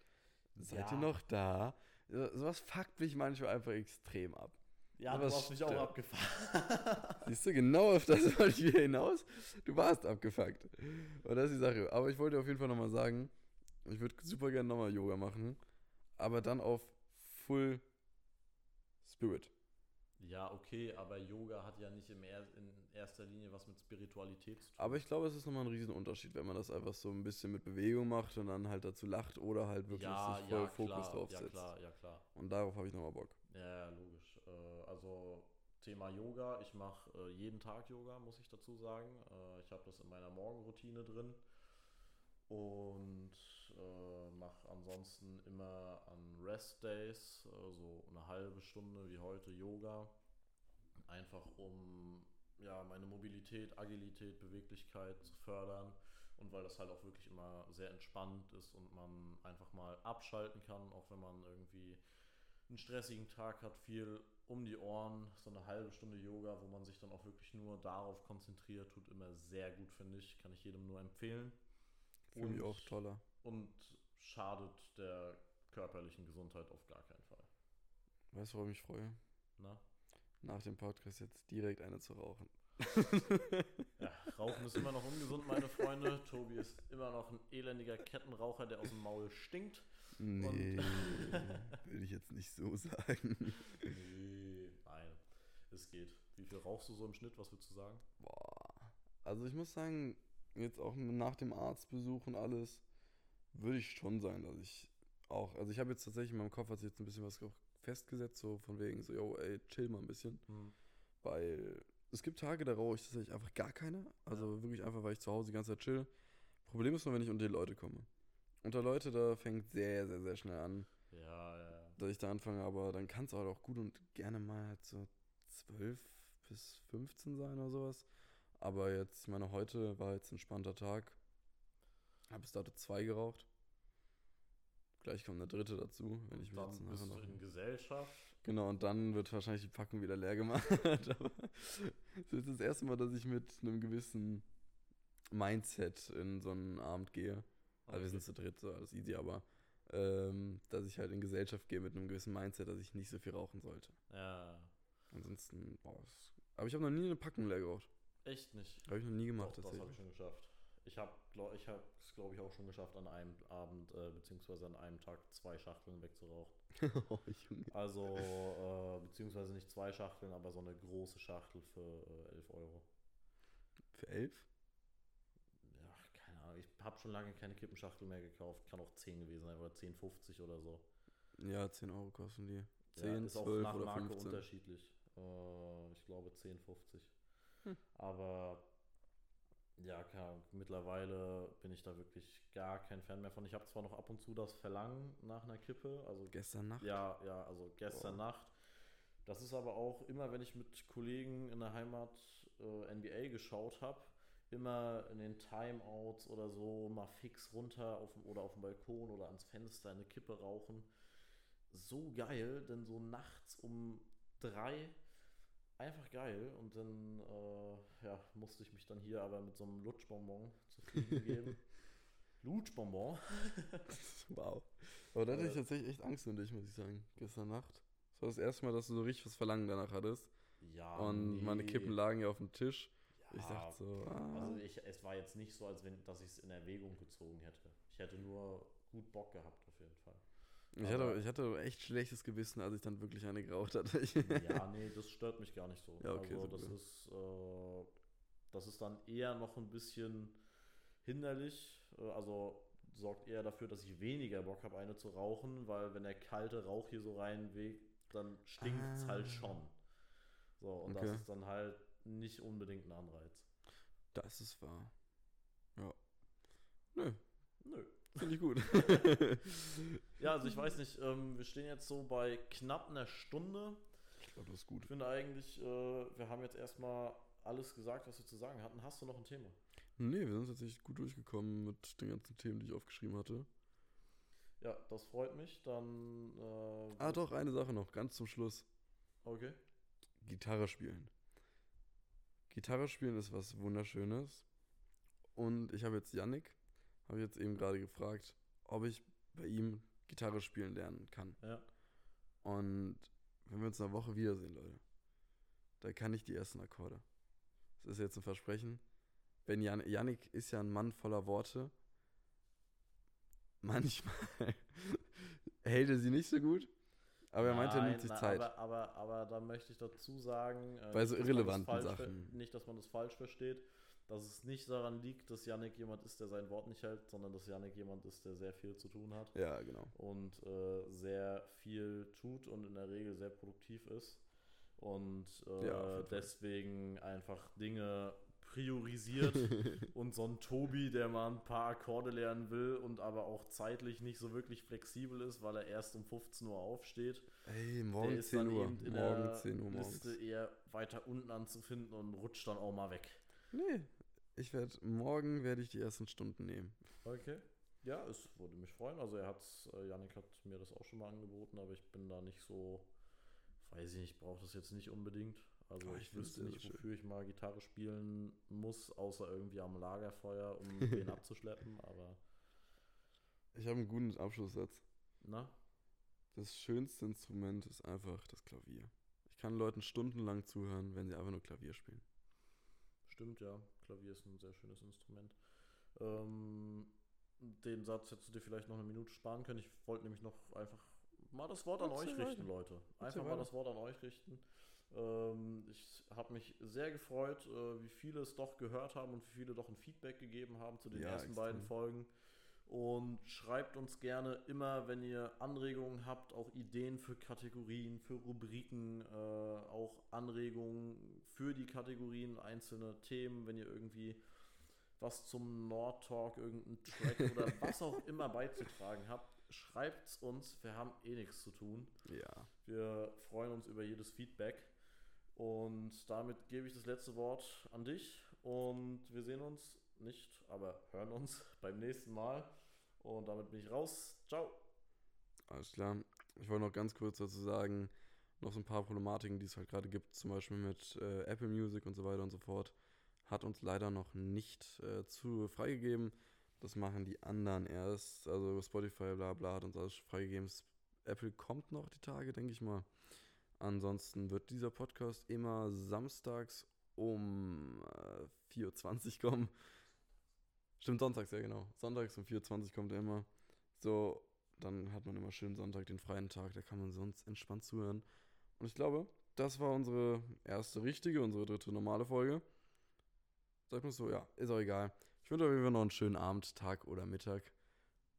Speaker 1: Seid
Speaker 2: Ja.
Speaker 1: ihr noch da? Sowas fuckt mich manchmal einfach extrem ab.
Speaker 2: Ja,
Speaker 1: Aber
Speaker 2: du hast mich auch abgefahren. [LAUGHS]
Speaker 1: Siehst du, genau auf das [LAUGHS] wollte ich wieder hinaus. Du warst abgefuckt. Und das ist die Sache. Aber ich wollte auf jeden Fall nochmal sagen, ich würde super gerne nochmal Yoga machen. Aber dann auf Full Spirit.
Speaker 2: Ja, okay, aber Yoga hat ja nicht er in erster Linie was mit Spiritualität zu tun.
Speaker 1: Aber ich glaube, es ist nochmal ein Riesenunterschied, wenn man das einfach so ein bisschen mit Bewegung macht und dann halt dazu lacht oder halt wirklich
Speaker 2: ja,
Speaker 1: sich voll
Speaker 2: ja,
Speaker 1: Fokus
Speaker 2: klar,
Speaker 1: drauf
Speaker 2: ja,
Speaker 1: setzt.
Speaker 2: klar, ja, klar.
Speaker 1: Und darauf habe ich nochmal Bock.
Speaker 2: Ja, ja, logisch. Also Thema Yoga, ich mache äh, jeden Tag Yoga, muss ich dazu sagen. Äh, ich habe das in meiner Morgenroutine drin und äh, mache ansonsten immer an Rest Days, äh, so eine halbe Stunde wie heute Yoga. Einfach um ja, meine Mobilität, Agilität, Beweglichkeit zu fördern und weil das halt auch wirklich immer sehr entspannt ist und man einfach mal abschalten kann, auch wenn man irgendwie einen stressigen Tag hat, viel um die Ohren, so eine halbe Stunde Yoga, wo man sich dann auch wirklich nur darauf konzentriert, tut immer sehr gut, finde ich. Kann ich jedem nur empfehlen.
Speaker 1: Für mich
Speaker 2: Und-
Speaker 1: auch toller.
Speaker 2: Und schadet der körperlichen Gesundheit auf gar keinen Fall.
Speaker 1: Weißt du, worauf ich mich freue?
Speaker 2: Na?
Speaker 1: Nach dem Podcast jetzt direkt eine zu rauchen.
Speaker 2: Ja, Rauchen ist immer noch ungesund, meine Freunde. Tobi ist immer noch ein elendiger Kettenraucher, der aus dem Maul stinkt.
Speaker 1: Nee, [LAUGHS] würde ich jetzt nicht so sagen.
Speaker 2: Nee, es geht. Wie viel rauchst du so im Schnitt? Was würdest du sagen?
Speaker 1: Boah. Also ich muss sagen, jetzt auch nach dem Arztbesuch und alles, würde ich schon sagen, dass ich auch, also ich habe jetzt tatsächlich in meinem Kopf hat sich jetzt ein bisschen was auch festgesetzt, so von wegen so, yo, ey, chill mal ein bisschen, weil es gibt Tage, da rauche ich tatsächlich einfach gar keine. Also wirklich einfach, weil ich zu Hause die ganze Zeit chill. Problem ist nur, wenn ich unter die Leute komme. Unter Leute, da fängt sehr, sehr, sehr schnell an,
Speaker 2: Ja, ja, ja.
Speaker 1: dass ich da anfange, aber dann kann es halt auch gut und gerne mal halt so 12 bis 15 sein oder sowas. Aber jetzt, ich meine, heute war jetzt ein entspannter Tag. Habe bis dato zwei geraucht. Gleich kommt der dritte dazu, wenn ich mich
Speaker 2: Dann
Speaker 1: jetzt
Speaker 2: bist
Speaker 1: nachher
Speaker 2: du
Speaker 1: noch.
Speaker 2: in Gesellschaft.
Speaker 1: Genau, und dann wird wahrscheinlich die Packung wieder leer gemacht. [LAUGHS] Aber das ist das erste Mal, dass ich mit einem gewissen Mindset in so einen Abend gehe. Also wir sind zu dritt, so alles easy, aber ähm, dass ich halt in Gesellschaft gehe mit einem gewissen Mindset, dass ich nicht so viel rauchen sollte.
Speaker 2: Ja,
Speaker 1: Ansonsten, boah, das, aber ich habe noch nie eine Packung leer geraucht.
Speaker 2: echt nicht.
Speaker 1: Habe ich noch nie gemacht,
Speaker 2: Doch, das habe ich schon geschafft. Ich habe glaub, ich hab es, glaube ich, auch schon geschafft, an einem Abend, äh, beziehungsweise an einem Tag zwei Schachteln wegzurauchen. [LAUGHS]
Speaker 1: oh.
Speaker 2: Also, äh, beziehungsweise nicht zwei Schachteln, aber so eine große Schachtel für äh, 11 Euro.
Speaker 1: Für elf?
Speaker 2: Ja, keine Ahnung. Ich habe schon lange keine Kippenschachtel mehr gekauft. Kann auch 10 gewesen sein oder 10,50 oder so.
Speaker 1: Ja, 10 Euro kosten die.
Speaker 2: Ja,
Speaker 1: 10,
Speaker 2: ist auch
Speaker 1: 12
Speaker 2: nach
Speaker 1: oder
Speaker 2: Marke
Speaker 1: 15.
Speaker 2: unterschiedlich. Äh, ich glaube 10,50.
Speaker 1: Hm.
Speaker 2: Aber ja, mittlerweile bin ich da wirklich gar kein Fan mehr von. Ich habe zwar noch ab und zu das Verlangen nach einer Kippe, also
Speaker 1: Gestern Nacht?
Speaker 2: ja, ja, also gestern
Speaker 1: Boah.
Speaker 2: Nacht. Das ist aber auch immer, wenn ich mit Kollegen in der Heimat äh, NBA geschaut habe, immer in den Timeouts oder so mal fix runter auf dem, oder auf dem Balkon oder ans Fenster eine Kippe rauchen. So geil, denn so nachts um drei einfach geil. Und dann äh, ja, musste ich mich dann hier aber mit so einem Lutschbonbon zufrieden geben. [LAUGHS] Lutschbonbon? [LAUGHS]
Speaker 1: Wow. Aber da hatte ich
Speaker 2: Äh,
Speaker 1: tatsächlich echt Angst um dich, muss ich sagen. Gestern Nacht. Das war das erste Mal, dass du so richtig was Verlangen danach hattest.
Speaker 2: Ja.
Speaker 1: Und meine
Speaker 2: nee.
Speaker 1: Kippen lagen ja auf dem Tisch.
Speaker 2: Ja,
Speaker 1: Ich dachte so, ah.
Speaker 2: Also ich, es war jetzt nicht so, als wenn, dass ich es in Erwägung gezogen hätte. Ich hätte nur gut Bock gehabt, auf jeden Fall.
Speaker 1: Ich, hatte, ich hatte echt schlechtes Gewissen, als ich dann wirklich eine geraucht hatte. [LAUGHS]
Speaker 2: Ja, nee, das stört mich gar nicht so.
Speaker 1: Ja, okay,
Speaker 2: also
Speaker 1: super.
Speaker 2: das ist, äh, das ist dann eher noch ein bisschen hinderlich. Äh, also sorgt eher dafür, dass ich weniger Bock habe, eine zu rauchen, weil wenn der kalte Rauch hier so reinweht, dann stinkt es
Speaker 1: Ah.
Speaker 2: halt schon. So, und
Speaker 1: Okay.
Speaker 2: das ist dann halt nicht unbedingt ein Anreiz.
Speaker 1: Das ist wahr. Ja. Nö,
Speaker 2: Nö.
Speaker 1: Finde ich gut. [LAUGHS]
Speaker 2: Ja, also ich weiß nicht, ähm, wir stehen jetzt so bei knapp einer Stunde.
Speaker 1: ich glaube, das ist gut.
Speaker 2: Ich finde eigentlich, äh, wir haben jetzt erstmal alles gesagt, was wir zu sagen hatten. Hast du noch ein Thema?
Speaker 1: Nee, wir sind tatsächlich gut durchgekommen mit den ganzen Themen, die ich aufgeschrieben hatte.
Speaker 2: Ja, das freut mich. Dann. Äh,
Speaker 1: Ah, doch, eine Sache noch, ganz zum Schluss.
Speaker 2: Okay.
Speaker 1: Gitarre spielen. Gitarre spielen ist was Wunderschönes. Und ich habe jetzt Yannick, habe jetzt eben gerade gefragt, ob ich bei ihm Gitarre spielen lernen kann.
Speaker 2: Ja.
Speaker 1: Und wenn wir uns in einer Woche wiedersehen, Leute, da kann ich die ersten Akkorde. Das ist jetzt ein Versprechen. Wenn Jan Yannick ist ja ein Mann voller Worte. Manchmal [LAUGHS] hält er sie nicht so gut, aber er meinte, er nimmt sich Zeit.
Speaker 2: Aber, aber, aber da möchte ich dazu sagen. äh,
Speaker 1: Bei so irrelevanten Sachen.
Speaker 2: Nicht, dass man das falsch versteht. Dass es nicht daran liegt, dass Yannick jemand ist, der sein Wort nicht hält, sondern dass Yannick jemand ist, der sehr viel zu tun hat.
Speaker 1: ja, genau.
Speaker 2: und äh, sehr viel tut und in der Regel sehr produktiv ist. Und äh,
Speaker 1: Ja,
Speaker 2: deswegen einfach Dinge priorisiert [LAUGHS] und so ein Tobi, der mal ein paar Akkorde lernen will und aber auch zeitlich nicht so wirklich flexibel ist, weil er erst um 15 Uhr aufsteht,
Speaker 1: Ey,
Speaker 2: der
Speaker 1: morgen
Speaker 2: ist
Speaker 1: 10
Speaker 2: dann
Speaker 1: Uhr.
Speaker 2: eben in
Speaker 1: Morgen
Speaker 2: der
Speaker 1: 10 Uhr morgens.
Speaker 2: Liste eher weiter unten anzufinden und rutscht dann auch mal weg.
Speaker 1: Nee, ich werde morgen werde ich die ersten Stunden nehmen.
Speaker 2: Okay. Ja, es würde mich freuen. Also er hat, äh, Yannick hat mir das auch schon mal angeboten, aber ich bin da nicht so, weiß ich nicht, brauche das jetzt nicht unbedingt. Also
Speaker 1: Oh,
Speaker 2: ich,
Speaker 1: ich
Speaker 2: wüsste nicht,
Speaker 1: schön.
Speaker 2: wofür ich mal Gitarre spielen muss, außer irgendwie am Lagerfeuer, um [LAUGHS] den abzuschleppen. Aber
Speaker 1: Ich habe einen guten Abschlusssatz.
Speaker 2: na,
Speaker 1: Das schönste Instrument ist einfach das Klavier. Ich kann Leuten stundenlang zuhören, wenn sie einfach nur Klavier spielen.
Speaker 2: stimmt ja. Klavier ist ein sehr schönes Instrument. Ähm, den Satz hättest du dir vielleicht noch eine Minute sparen können. Ich wollte nämlich noch einfach mal das Wort an euch richten, Leute. Einfach mal das Wort an euch richten. Ähm, ich habe mich sehr gefreut, äh, wie viele es doch gehört haben und wie viele doch ein Feedback gegeben haben zu den
Speaker 1: Ja,
Speaker 2: ersten
Speaker 1: extrem.
Speaker 2: beiden Folgen. Und schreibt uns gerne immer, wenn ihr Anregungen habt, auch Ideen für Kategorien, für Rubriken, äh, auch Anregungen für die Kategorien, einzelne Themen, wenn ihr irgendwie was zum Nord Talk, irgendeinen Track oder [LAUGHS] was auch immer beizutragen habt, schreibt's uns. Wir haben eh nichts zu tun.
Speaker 1: Ja.
Speaker 2: Wir freuen uns über jedes Feedback. Und damit gebe ich das letzte Wort an dich. Und wir sehen uns nicht, aber hören uns [LAUGHS] beim nächsten Mal. Und damit bin ich raus. Ciao.
Speaker 1: Alles klar. Ich wollte noch ganz kurz dazu sagen, noch so ein paar Problematiken, die es halt gerade gibt, zum Beispiel mit äh, Apple Music und so weiter und so fort, hat uns leider noch nicht äh, zu freigegeben. Das machen die anderen erst. Also Spotify, bla bla, hat uns alles freigegeben. Apple kommt noch die Tage, denke ich mal. Ansonsten wird dieser Podcast immer samstags um äh, 4.20 Uhr kommen. Stimmt, sonntags, ja genau. Sonntags um 4.20 Uhr kommt er immer. So, dann hat man immer schön Sonntag den freien Tag, da kann man sonst entspannt zuhören. Und ich glaube, das war unsere erste richtige, unsere dritte normale Folge. Sagt man so, ja, ist auch egal. Ich wünsche euch noch einen schönen Abend, Tag oder Mittag.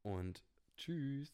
Speaker 1: Und tschüss.